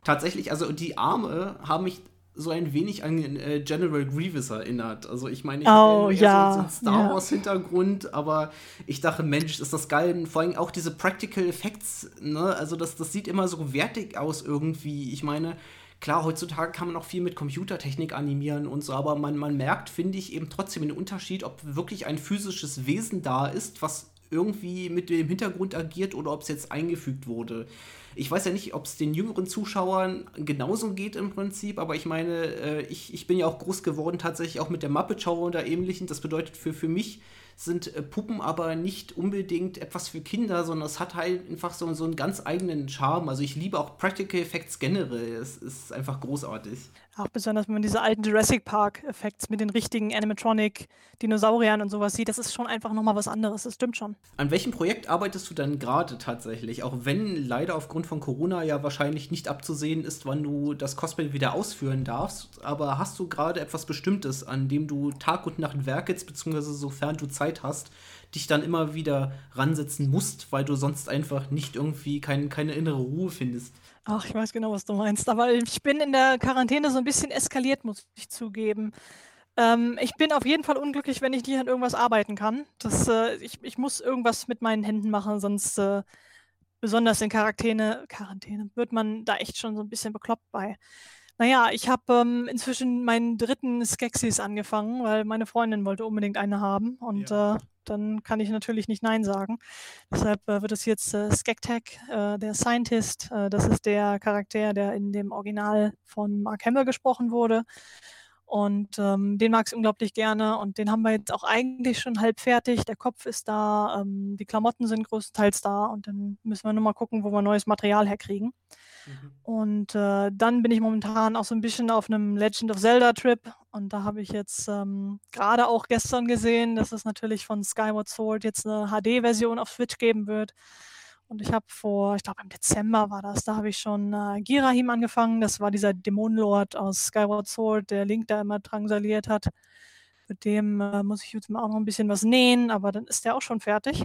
Tatsächlich, also die Arme haben mich so ein wenig an äh, General Grievous erinnert. Also ich meine, ich oh, ja, so, so einen Star Wars Hintergrund, aber ich dachte, Mensch, ist das geil. Und vor allem auch diese Practical Effects, ne? Also das, das sieht immer so wertig aus irgendwie. Ich meine, klar, heutzutage kann man auch viel mit Computertechnik animieren und so, aber man, man merkt, finde ich, eben trotzdem den Unterschied, ob wirklich ein physisches Wesen da ist, was irgendwie mit dem Hintergrund agiert oder ob es jetzt eingefügt wurde. Ich weiß ja nicht, ob es den jüngeren Zuschauern genauso geht im Prinzip, aber ich meine, äh, ich, ich bin ja auch groß geworden tatsächlich auch mit der Muppet Show oder ähnlichen. Das bedeutet für, für mich sind äh, Puppen aber nicht unbedingt etwas für Kinder, sondern es hat halt einfach so, so einen ganz eigenen Charme. Also ich liebe auch Practical Effects generell. Es ist einfach großartig. Auch besonders, wenn man diese alten Jurassic Park-Effekte mit den richtigen Animatronic-Dinosauriern und sowas sieht, das ist schon einfach nochmal was anderes. Das stimmt schon. An welchem Projekt arbeitest du dann gerade tatsächlich? Auch wenn leider aufgrund von Corona ja wahrscheinlich nicht abzusehen ist, wann du das Cosplay wieder ausführen darfst. Aber hast du gerade etwas Bestimmtes, an dem du Tag und Nacht werkelst, beziehungsweise sofern du Zeit hast, dich dann immer wieder ransetzen musst, weil du sonst einfach nicht irgendwie kein, keine innere Ruhe findest? Ach, ich weiß genau, was du meinst. Aber ich bin in der Quarantäne so ein bisschen eskaliert, muss ich zugeben. Ähm, ich bin auf jeden Fall unglücklich, wenn ich nicht an irgendwas arbeiten kann. Das, äh, ich, ich muss irgendwas mit meinen Händen machen, sonst äh, besonders in Quarantäne, Quarantäne wird man da echt schon so ein bisschen bekloppt bei. Naja, ich habe ähm, inzwischen meinen dritten Skeksis angefangen, weil meine Freundin wollte unbedingt eine haben. Und ja. äh, dann kann ich natürlich nicht Nein sagen. Deshalb äh, wird es jetzt äh, Skektek, äh, der Scientist. Äh, das ist der Charakter, der in dem Original von Mark Hamill gesprochen wurde. Und ähm, den mag ich unglaublich gerne. Und den haben wir jetzt auch eigentlich schon halb fertig. Der Kopf ist da, ähm, die Klamotten sind größtenteils da. Und dann müssen wir nur mal gucken, wo wir neues Material herkriegen. Mhm. Und äh, dann bin ich momentan auch so ein bisschen auf einem Legend of Zelda Trip. Und da habe ich jetzt ähm, gerade auch gestern gesehen, dass es natürlich von Skyward Sword jetzt eine HD-Version auf Switch geben wird. Und ich habe vor, ich glaube im Dezember war das, da habe ich schon äh, Girahim angefangen. Das war dieser Dämonenlord aus Skyward Sword, der Link da immer drangsaliert hat. Mit dem äh, muss ich jetzt mal auch noch ein bisschen was nähen, aber dann ist der auch schon fertig.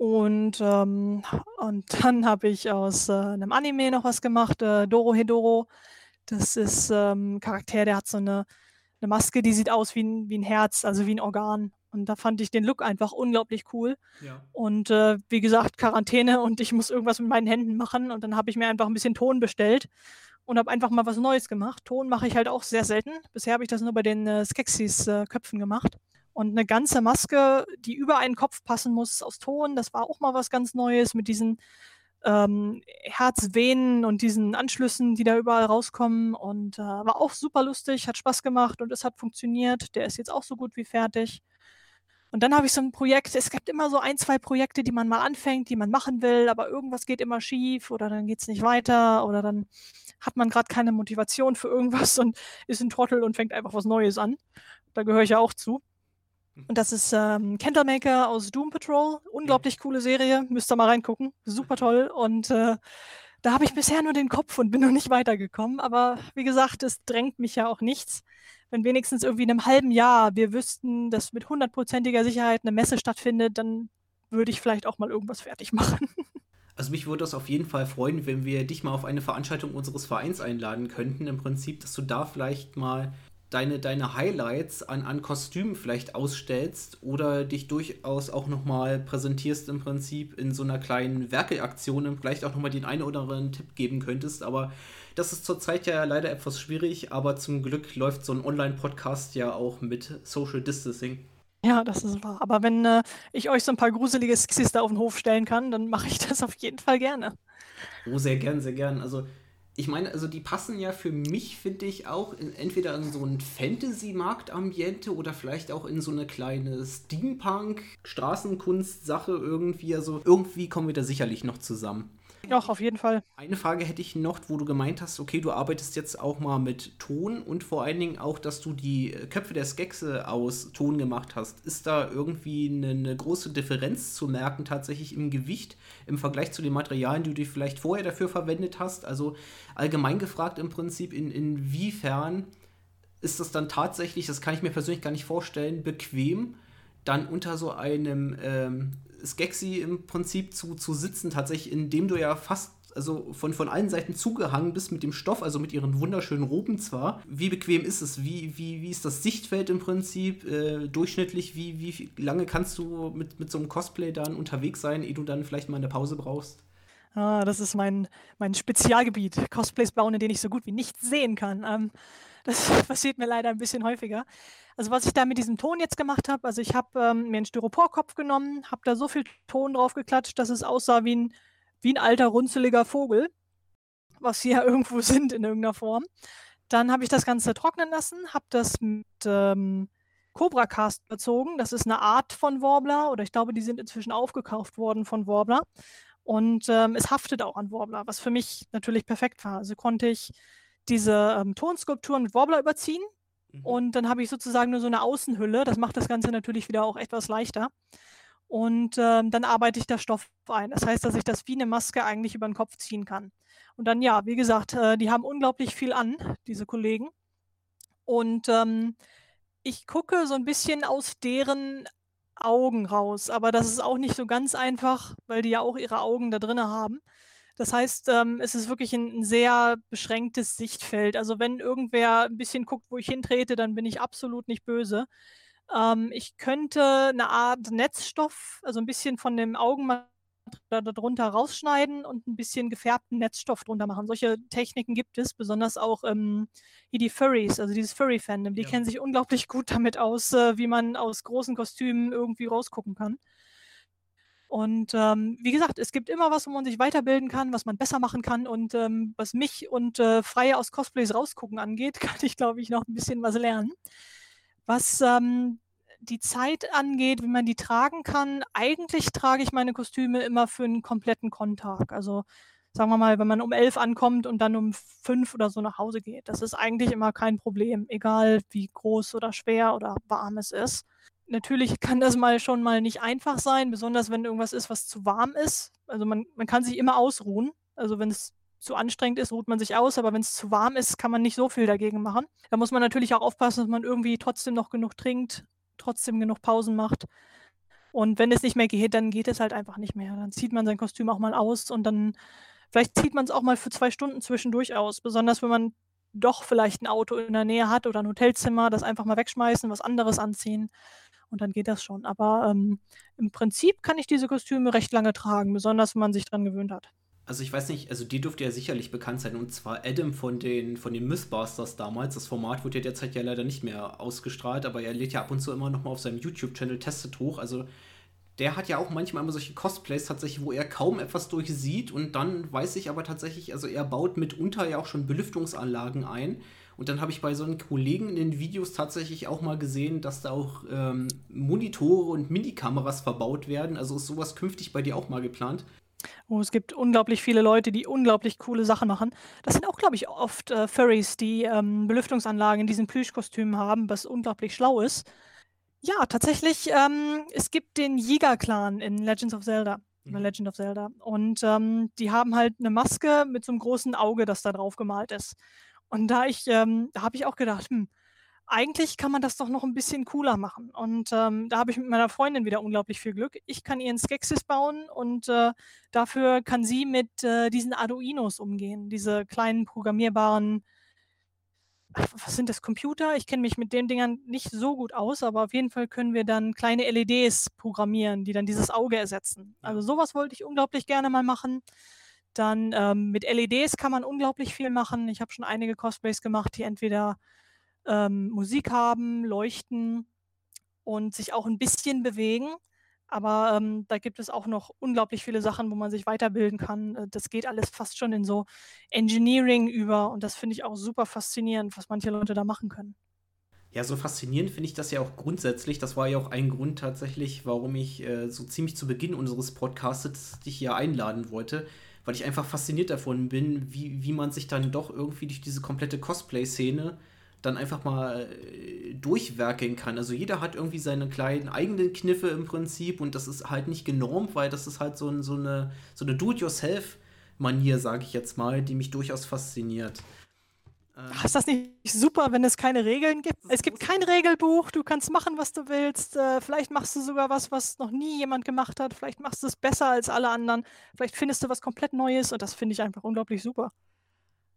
Und, ähm, und dann habe ich aus äh, einem Anime noch was gemacht, äh, Doro Hedoro. Das ist ähm, ein Charakter, der hat so eine, eine Maske, die sieht aus wie ein, wie ein Herz, also wie ein Organ. Und da fand ich den Look einfach unglaublich cool. Ja. Und äh, wie gesagt, Quarantäne und ich muss irgendwas mit meinen Händen machen. Und dann habe ich mir einfach ein bisschen Ton bestellt und habe einfach mal was Neues gemacht. Ton mache ich halt auch sehr selten. Bisher habe ich das nur bei den äh, Skeksis-Köpfen äh, gemacht. Und eine ganze Maske, die über einen Kopf passen muss, aus Ton, das war auch mal was ganz Neues mit diesen ähm, Herzvenen und diesen Anschlüssen, die da überall rauskommen. Und äh, war auch super lustig, hat Spaß gemacht und es hat funktioniert. Der ist jetzt auch so gut wie fertig. Und dann habe ich so ein Projekt, es gibt immer so ein, zwei Projekte, die man mal anfängt, die man machen will, aber irgendwas geht immer schief oder dann geht es nicht weiter oder dann hat man gerade keine Motivation für irgendwas und ist ein Trottel und fängt einfach was Neues an. Da gehöre ich ja auch zu. Und das ist ähm, Candlemaker aus Doom Patrol. Unglaublich coole Serie. Müsst ihr mal reingucken. Super toll. Und äh, da habe ich bisher nur den Kopf und bin noch nicht weitergekommen. Aber wie gesagt, es drängt mich ja auch nichts. Wenn wenigstens irgendwie in einem halben Jahr wir wüssten, dass mit hundertprozentiger Sicherheit eine Messe stattfindet, dann würde ich vielleicht auch mal irgendwas fertig machen. Also mich würde das auf jeden Fall freuen, wenn wir dich mal auf eine Veranstaltung unseres Vereins einladen könnten. Im Prinzip, dass du da vielleicht mal deine, deine Highlights an, an Kostümen vielleicht ausstellst oder dich durchaus auch nochmal präsentierst im Prinzip in so einer kleinen Werkelaktion und vielleicht auch nochmal den einen oder anderen Tipp geben könntest. Aber das ist zurzeit ja leider etwas schwierig, aber zum Glück läuft so ein Online-Podcast ja auch mit Social Distancing. Ja, das ist wahr. Aber wenn äh, ich euch so ein paar gruselige Skis da auf den Hof stellen kann, dann mache ich das auf jeden Fall gerne. Oh, sehr gern, sehr gern. Also ich meine, also die passen ja für mich, finde ich, auch in, entweder in so ein Fantasy-Markt-Ambiente oder vielleicht auch in so eine kleine Steampunk-Straßenkunst-Sache irgendwie. Also irgendwie kommen wir da sicherlich noch zusammen. Doch, auf jeden Fall. Eine Frage hätte ich noch, wo du gemeint hast, okay, du arbeitest jetzt auch mal mit Ton und vor allen Dingen auch, dass du die Köpfe der Skexe aus Ton gemacht hast. Ist da irgendwie eine, eine große Differenz zu merken tatsächlich im Gewicht im Vergleich zu den Materialien, die du vielleicht vorher dafür verwendet hast? Also allgemein gefragt im Prinzip, in, inwiefern ist das dann tatsächlich, das kann ich mir persönlich gar nicht vorstellen, bequem, dann unter so einem ähm, Skexy im Prinzip zu, zu sitzen, tatsächlich, indem du ja fast also von, von allen Seiten zugehangen bist mit dem Stoff, also mit ihren wunderschönen Roben zwar. Wie bequem ist es? Wie, wie, wie ist das Sichtfeld im Prinzip äh, durchschnittlich? Wie, wie lange kannst du mit, mit so einem Cosplay dann unterwegs sein, ehe du dann vielleicht mal eine Pause brauchst? Ah, das ist mein, mein Spezialgebiet. Cosplays bauen, in denen ich so gut wie nichts sehen kann. Ähm, das passiert mir leider ein bisschen häufiger. Also was ich da mit diesem Ton jetzt gemacht habe, also ich habe ähm, mir einen Styroporkopf genommen, habe da so viel Ton drauf geklatscht, dass es aussah wie ein, wie ein alter, runzeliger Vogel, was sie ja irgendwo sind in irgendeiner Form. Dann habe ich das Ganze trocknen lassen, habe das mit ähm, Cobra Cast bezogen. Das ist eine Art von Warbler oder ich glaube, die sind inzwischen aufgekauft worden von Warbler. Und ähm, es haftet auch an Warbler, was für mich natürlich perfekt war. Also konnte ich diese ähm, Tonskulpturen mit Warbler überziehen Mhm. Und dann habe ich sozusagen nur so eine Außenhülle. Das macht das Ganze natürlich wieder auch etwas leichter. Und ähm, dann arbeite ich da Stoff ein. Das heißt, dass ich das wie eine Maske eigentlich über den Kopf ziehen kann. Und dann, ja, wie gesagt, äh, die haben unglaublich viel an, diese Kollegen. Und ähm, ich gucke so ein bisschen aus deren Augen raus. Aber das ist auch nicht so ganz einfach, weil die ja auch ihre Augen da drin haben. Das heißt, ähm, es ist wirklich ein, ein, sehr beschränktes Sichtfeld. Also wenn irgendwer ein bisschen guckt, wo ich hintrete, dann bin ich absolut nicht böse. Ähm, ich könnte eine Art Netzstoff, also ein bisschen von dem Augenmaterial darunter rausschneiden und ein bisschen gefärbten Netzstoff drunter machen. Solche Techniken gibt es, besonders auch ähm, hier die Furries, also dieses Furry-Fandom. Die ja. kennen sich unglaublich gut damit aus, äh, wie man aus großen Kostümen irgendwie rausgucken kann. Und ähm, wie gesagt, es gibt immer was, wo man sich weiterbilden kann, was man besser machen kann. Und ähm, was mich und äh, Freie aus Cosplays rausgucken angeht, kann ich, glaube ich, noch ein bisschen was lernen. Was ähm, die Zeit angeht, wie man die tragen kann, eigentlich trage ich meine Kostüme immer für einen kompletten Kontag. Also sagen wir mal, wenn man um elf ankommt und dann um fünf oder so nach Hause geht. Das ist eigentlich immer kein Problem, egal wie groß oder schwer oder warm es ist natürlich kann das mal schon mal nicht einfach sein, besonders wenn irgendwas ist, was zu warm ist. Also man, man kann sich immer ausruhen. Also wenn es zu anstrengend ist, ruht man sich aus, aber wenn es zu warm ist, kann man nicht so viel dagegen machen. Da muss man natürlich auch aufpassen, dass man irgendwie trotzdem noch genug trinkt, trotzdem genug Pausen macht. Und wenn es nicht mehr geht, dann geht es halt einfach nicht mehr. Dann zieht man sein Kostüm auch mal aus und dann vielleicht zieht man es auch mal für zwei Stunden zwischendurch aus. Besonders wenn man doch vielleicht ein Auto in der Nähe hat oder ein Hotelzimmer, das einfach mal wegschmeißen, was anderes anziehen und dann geht das schon. Aber ähm, im Prinzip kann ich diese Kostüme recht lange tragen, besonders wenn man sich dran gewöhnt hat. Also ich weiß nicht, also die dürfte ja sicherlich bekannt sein und zwar Adam von den von den Mythbusters damals. Das Format wird ja derzeit ja leider nicht mehr ausgestrahlt, aber er lädt ja ab und zu immer noch mal auf seinem YouTube-Channel testet hoch. Also der hat ja auch manchmal immer solche Cosplays tatsächlich, wo er kaum etwas durchsieht und dann weiß ich aber tatsächlich, also er baut mitunter ja auch schon Belüftungsanlagen ein und dann habe ich bei so einem Kollegen in den Videos tatsächlich auch mal gesehen, dass da auch ähm, Monitore und Minikameras verbaut werden. Also ist sowas künftig bei dir auch mal geplant? Oh, es gibt unglaublich viele Leute, die unglaublich coole Sachen machen. Das sind auch, glaube ich, oft äh, Furries, die ähm, Belüftungsanlagen in diesen Plüschkostümen haben, was unglaublich schlau ist. Ja, tatsächlich, ähm, es gibt den Jäger-Clan in Legends of Zelda. Mhm. Legend of Zelda. Und ähm, die haben halt eine Maske mit so einem großen Auge, das da drauf gemalt ist. Und da ich, ähm, da habe ich auch gedacht, hm, eigentlich kann man das doch noch ein bisschen cooler machen. Und ähm, da habe ich mit meiner Freundin wieder unglaublich viel Glück. Ich kann ihren Skexis bauen und äh, dafür kann sie mit äh, diesen Arduinos umgehen, diese kleinen programmierbaren, was sind das, Computer? Ich kenne mich mit den Dingern nicht so gut aus, aber auf jeden Fall können wir dann kleine LEDs programmieren, die dann dieses Auge ersetzen. Also sowas wollte ich unglaublich gerne mal machen. Dann ähm, mit LEDs kann man unglaublich viel machen. Ich habe schon einige Cosplays gemacht, die entweder ähm, Musik haben, leuchten und sich auch ein bisschen bewegen. Aber ähm, da gibt es auch noch unglaublich viele Sachen, wo man sich weiterbilden kann. Äh, das geht alles fast schon in so Engineering über und das finde ich auch super faszinierend, was manche Leute da machen können. Ja, so faszinierend finde ich das ja auch grundsätzlich. Das war ja auch ein Grund tatsächlich, warum ich äh, so ziemlich zu Beginn unseres Podcasts dich hier einladen wollte, weil ich einfach fasziniert davon bin, wie, wie man sich dann doch irgendwie durch diese komplette Cosplay-Szene dann einfach mal äh, durchwerkeln kann. Also jeder hat irgendwie seine kleinen eigenen Kniffe im Prinzip und das ist halt nicht genormt, weil das ist halt so, ein, so eine, so eine Do-it-yourself-Manier, sage ich jetzt mal, die mich durchaus fasziniert. Ach, ist das nicht super, wenn es keine Regeln gibt? Es gibt kein Regelbuch, du kannst machen, was du willst. Äh, vielleicht machst du sogar was, was noch nie jemand gemacht hat. Vielleicht machst du es besser als alle anderen. Vielleicht findest du was komplett Neues und das finde ich einfach unglaublich super.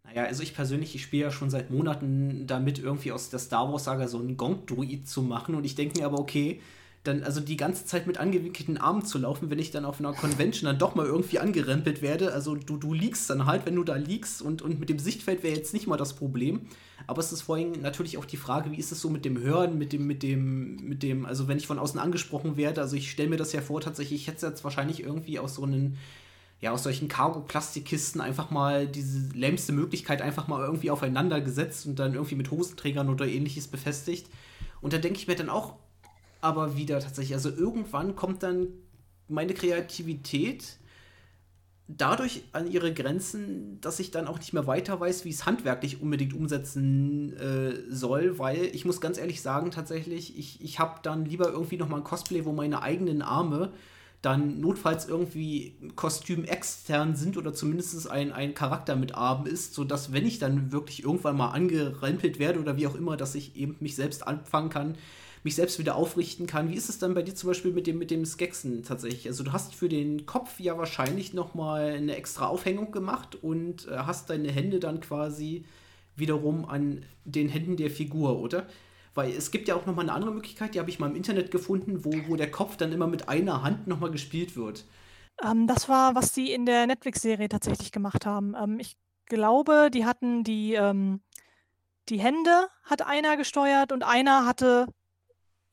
Naja, also ich persönlich, ich spiele ja schon seit Monaten damit, irgendwie aus der Star Wars-Saga so einen Gong-Druid zu machen. Und ich denke mir aber, okay, dann also die ganze Zeit mit angewickelten Armen zu laufen, wenn ich dann auf einer Convention dann doch mal irgendwie angerempelt werde. Also du, du liegst dann halt, wenn du da liegst und, und mit dem Sichtfeld wäre jetzt nicht mal das Problem. Aber es ist vorhin natürlich auch die Frage, wie ist es so mit dem Hören, mit dem, mit dem, mit dem, also wenn ich von außen angesprochen werde, also ich stelle mir das ja vor, tatsächlich, ich hätte jetzt wahrscheinlich irgendwie aus so einem ja, aus solchen Cargo-Plastikkisten einfach mal diese lämste Möglichkeit einfach mal irgendwie aufeinander gesetzt und dann irgendwie mit Hosenträgern oder ähnliches befestigt. Und da denke ich mir dann auch aber wieder tatsächlich, also irgendwann kommt dann meine Kreativität dadurch an ihre Grenzen, dass ich dann auch nicht mehr weiter weiß, wie es handwerklich unbedingt umsetzen äh, soll, weil ich muss ganz ehrlich sagen, tatsächlich, ich, ich habe dann lieber irgendwie noch mal ein Cosplay, wo meine eigenen Arme dann notfalls irgendwie Kostüm extern sind oder zumindest ein, ein Charakter mit Armen ist, sodass, wenn ich dann wirklich irgendwann mal angerempelt werde oder wie auch immer, dass ich eben mich selbst anfangen kann, mich selbst wieder aufrichten kann. Wie ist es dann bei dir zum Beispiel mit dem, mit dem Skeksen tatsächlich? Also du hast für den Kopf ja wahrscheinlich nochmal eine extra Aufhängung gemacht und äh, hast deine Hände dann quasi wiederum an den Händen der Figur, oder? Weil es gibt ja auch nochmal eine andere Möglichkeit, die habe ich mal im Internet gefunden, wo, wo der Kopf dann immer mit einer Hand nochmal gespielt wird. Ähm, das war, was die in der Netflix-Serie tatsächlich gemacht haben. Ähm, ich glaube, die hatten die, ähm, die Hände hat einer gesteuert und einer hatte,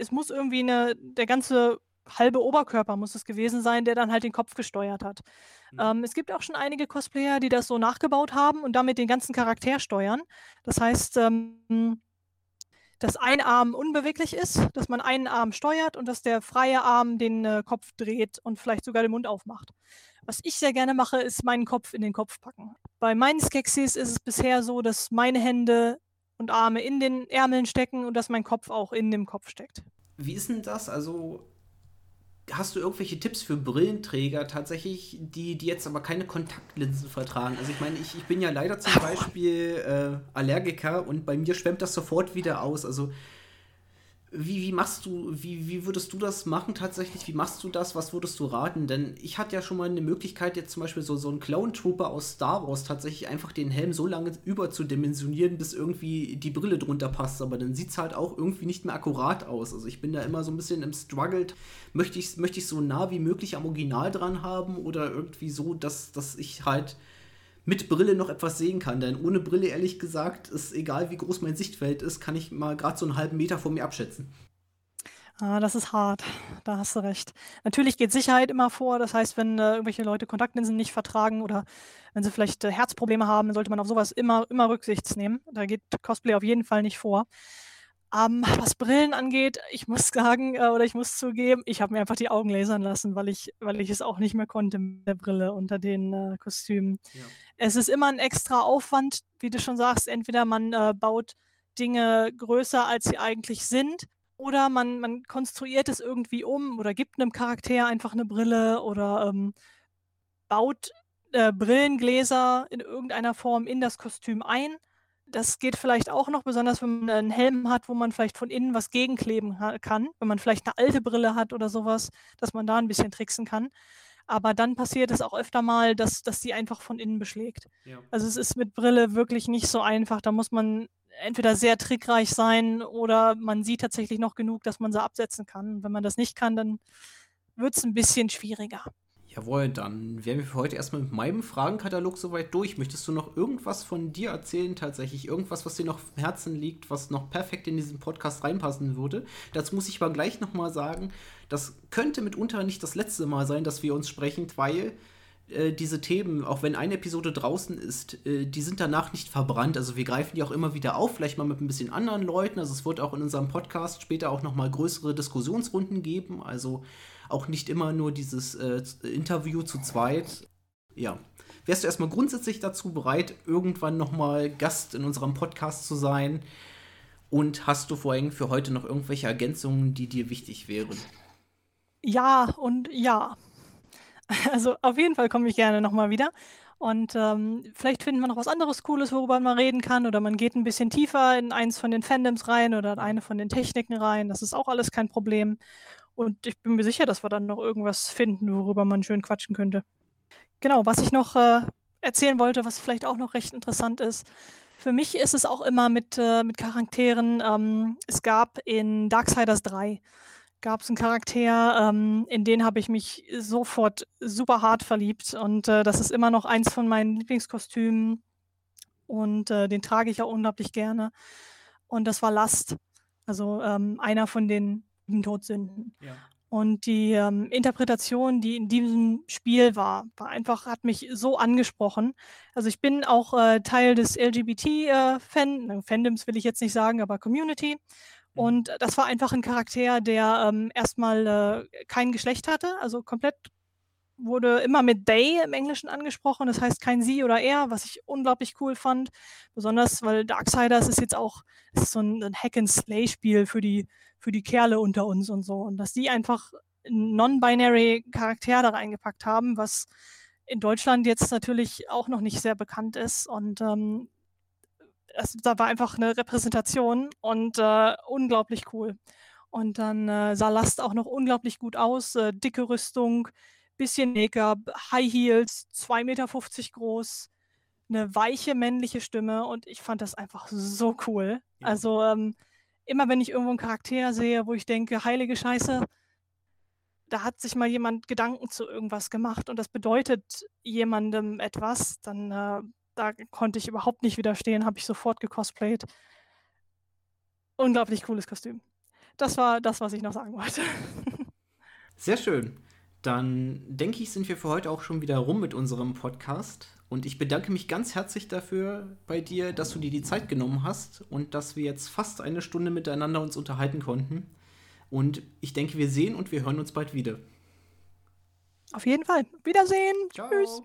es muss irgendwie eine, der ganze halbe Oberkörper muss es gewesen sein, der dann halt den Kopf gesteuert hat. Mhm. Ähm, es gibt auch schon einige Cosplayer, die das so nachgebaut haben und damit den ganzen Charakter steuern. Das heißt, ähm, dass ein Arm unbeweglich ist, dass man einen Arm steuert und dass der freie Arm den äh, Kopf dreht und vielleicht sogar den Mund aufmacht. Was ich sehr gerne mache, ist meinen Kopf in den Kopf packen. Bei meinen Skeksis ist es bisher so, dass meine Hände und Arme in den Ärmeln stecken und dass mein Kopf auch in dem Kopf steckt. Wie ist denn das? Also hast du irgendwelche Tipps für Brillenträger tatsächlich, die, die jetzt aber keine Kontaktlinsen vertragen? Also ich meine, ich, ich bin ja leider zum Beispiel äh, Allergiker und bei mir schwemmt das sofort wieder aus. Also wie, wie machst du, wie, wie würdest du das machen tatsächlich? Wie machst du das? Was würdest du raten? Denn ich hatte ja schon mal eine Möglichkeit, jetzt zum Beispiel so, so einen Clone Trooper aus Star Wars tatsächlich einfach den Helm so lange überzudimensionieren, bis irgendwie die Brille drunter passt. Aber dann sieht es halt auch irgendwie nicht mehr akkurat aus. Also ich bin da immer so ein bisschen im Struggle. Möchte ich es möchte so nah wie möglich am Original dran haben oder irgendwie so, dass, dass ich halt mit Brille noch etwas sehen kann. Denn ohne Brille, ehrlich gesagt, ist egal, wie groß mein Sichtfeld ist, kann ich mal gerade so einen halben Meter vor mir abschätzen. Ah, das ist hart. Da hast du recht. Natürlich geht Sicherheit immer vor. Das heißt, wenn äh, irgendwelche Leute Kontaktlinsen nicht vertragen oder wenn sie vielleicht äh, Herzprobleme haben, dann sollte man auf sowas immer, immer Rücksicht nehmen. Da geht Cosplay auf jeden Fall nicht vor. Ähm, was Brillen angeht, ich muss sagen, äh, oder ich muss zugeben, ich habe mir einfach die Augen lasern lassen, weil ich, weil ich es auch nicht mehr konnte mit der Brille unter den äh, Kostümen. Ja. Es ist immer ein extra Aufwand, wie du schon sagst. Entweder man äh, baut Dinge größer, als sie eigentlich sind, oder man, man konstruiert es irgendwie um oder gibt einem Charakter einfach eine Brille oder ähm, baut äh, Brillengläser in irgendeiner Form in das Kostüm ein das geht vielleicht auch noch, besonders wenn man einen Helm hat, wo man vielleicht von innen was gegenkleben kann. Wenn man vielleicht eine alte Brille hat oder sowas, dass man da ein bisschen tricksen kann. Aber dann passiert es auch öfter mal, dass, dass die einfach von innen beschlägt. Ja. Also es ist mit Brille wirklich nicht so einfach. Da muss man entweder sehr trickreich sein oder man sieht tatsächlich noch genug, dass man sie absetzen kann. Und wenn man das nicht kann, dann wird es ein bisschen schwieriger. Jawohl, dann wären wir für heute erstmal mit meinem Fragenkatalog soweit durch. Möchtest du noch irgendwas von dir erzählen, tatsächlich? Irgendwas, was dir noch im Herzen liegt, was noch perfekt in diesen Podcast reinpassen würde? Dazu muss ich aber gleich nochmal sagen, das könnte mitunter nicht das letzte Mal sein, dass wir uns sprechen, weil äh, diese Themen, auch wenn eine Episode draußen ist, äh, die sind danach nicht verbrannt. Also wir greifen die auch immer wieder auf, vielleicht mal mit ein bisschen anderen Leuten. Also es wird auch in unserem Podcast später auch nochmal größere Diskussionsrunden geben. Also auch nicht immer nur dieses äh, Interview zu zweit. Ja. Wärst du erstmal grundsätzlich dazu bereit, irgendwann nochmal Gast in unserem Podcast zu sein? Und hast du vorhin für heute noch irgendwelche Ergänzungen, die dir wichtig wären? Ja und ja. Also auf jeden Fall komme ich gerne nochmal wieder. Und ähm, vielleicht finden wir noch was anderes Cooles, worüber man reden kann. Oder man geht ein bisschen tiefer in eins von den Fandoms rein oder in eine von den Techniken rein. Das ist auch alles kein Problem. Und ich bin mir sicher, dass wir dann noch irgendwas finden, worüber man schön quatschen könnte. Genau, was ich noch äh, erzählen wollte, was vielleicht auch noch recht interessant ist. Für mich ist es auch immer mit, äh, mit Charakteren. Ähm, es gab in Darksiders 3 gab es einen Charakter, ähm, in den habe ich mich sofort super hart verliebt. Und äh, das ist immer noch eins von meinen Lieblingskostümen. Und äh, den trage ich auch unglaublich gerne. Und das war Last. Also ähm, einer von den sieben Todsünden. Ja. Und die ähm, Interpretation, die in diesem Spiel war, war einfach, hat mich so angesprochen. Also ich bin auch äh, Teil des LGBT-Fan, äh, Fandoms will ich jetzt nicht sagen, aber Community. Mhm. Und das war einfach ein Charakter, der ähm, erstmal äh, kein Geschlecht hatte, also komplett wurde immer mit they im Englischen angesprochen, das heißt kein sie oder er, was ich unglaublich cool fand. Besonders, weil Darksiders ist jetzt auch ist so ein, ein Hack-and-Slay-Spiel für die, für die Kerle unter uns und so. Und dass die einfach non-binary Charakter da reingepackt haben, was in Deutschland jetzt natürlich auch noch nicht sehr bekannt ist. Und ähm, das, da war einfach eine Repräsentation und äh, unglaublich cool. Und dann äh, sah Last auch noch unglaublich gut aus, äh, dicke Rüstung, bisschen Make-up, High Heels, 2,50 Meter groß, eine weiche männliche Stimme und ich fand das einfach so cool. Ja. Also ähm, immer wenn ich irgendwo einen Charakter sehe, wo ich denke, heilige Scheiße, da hat sich mal jemand Gedanken zu irgendwas gemacht und das bedeutet jemandem etwas, dann äh, da konnte ich überhaupt nicht widerstehen, habe ich sofort gecosplayt. Unglaublich cooles Kostüm. Das war das, was ich noch sagen wollte. Sehr schön. Dann denke ich, sind wir für heute auch schon wieder rum mit unserem Podcast. Und ich bedanke mich ganz herzlich dafür bei dir, dass du dir die Zeit genommen hast und dass wir jetzt fast eine Stunde miteinander uns unterhalten konnten. Und ich denke, wir sehen und wir hören uns bald wieder. Auf jeden Fall. Wiedersehen. Ciao. Tschüss.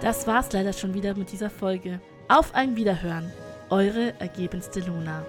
Das war's leider schon wieder mit dieser Folge. Auf ein Wiederhören. Eure ergebenste Luna.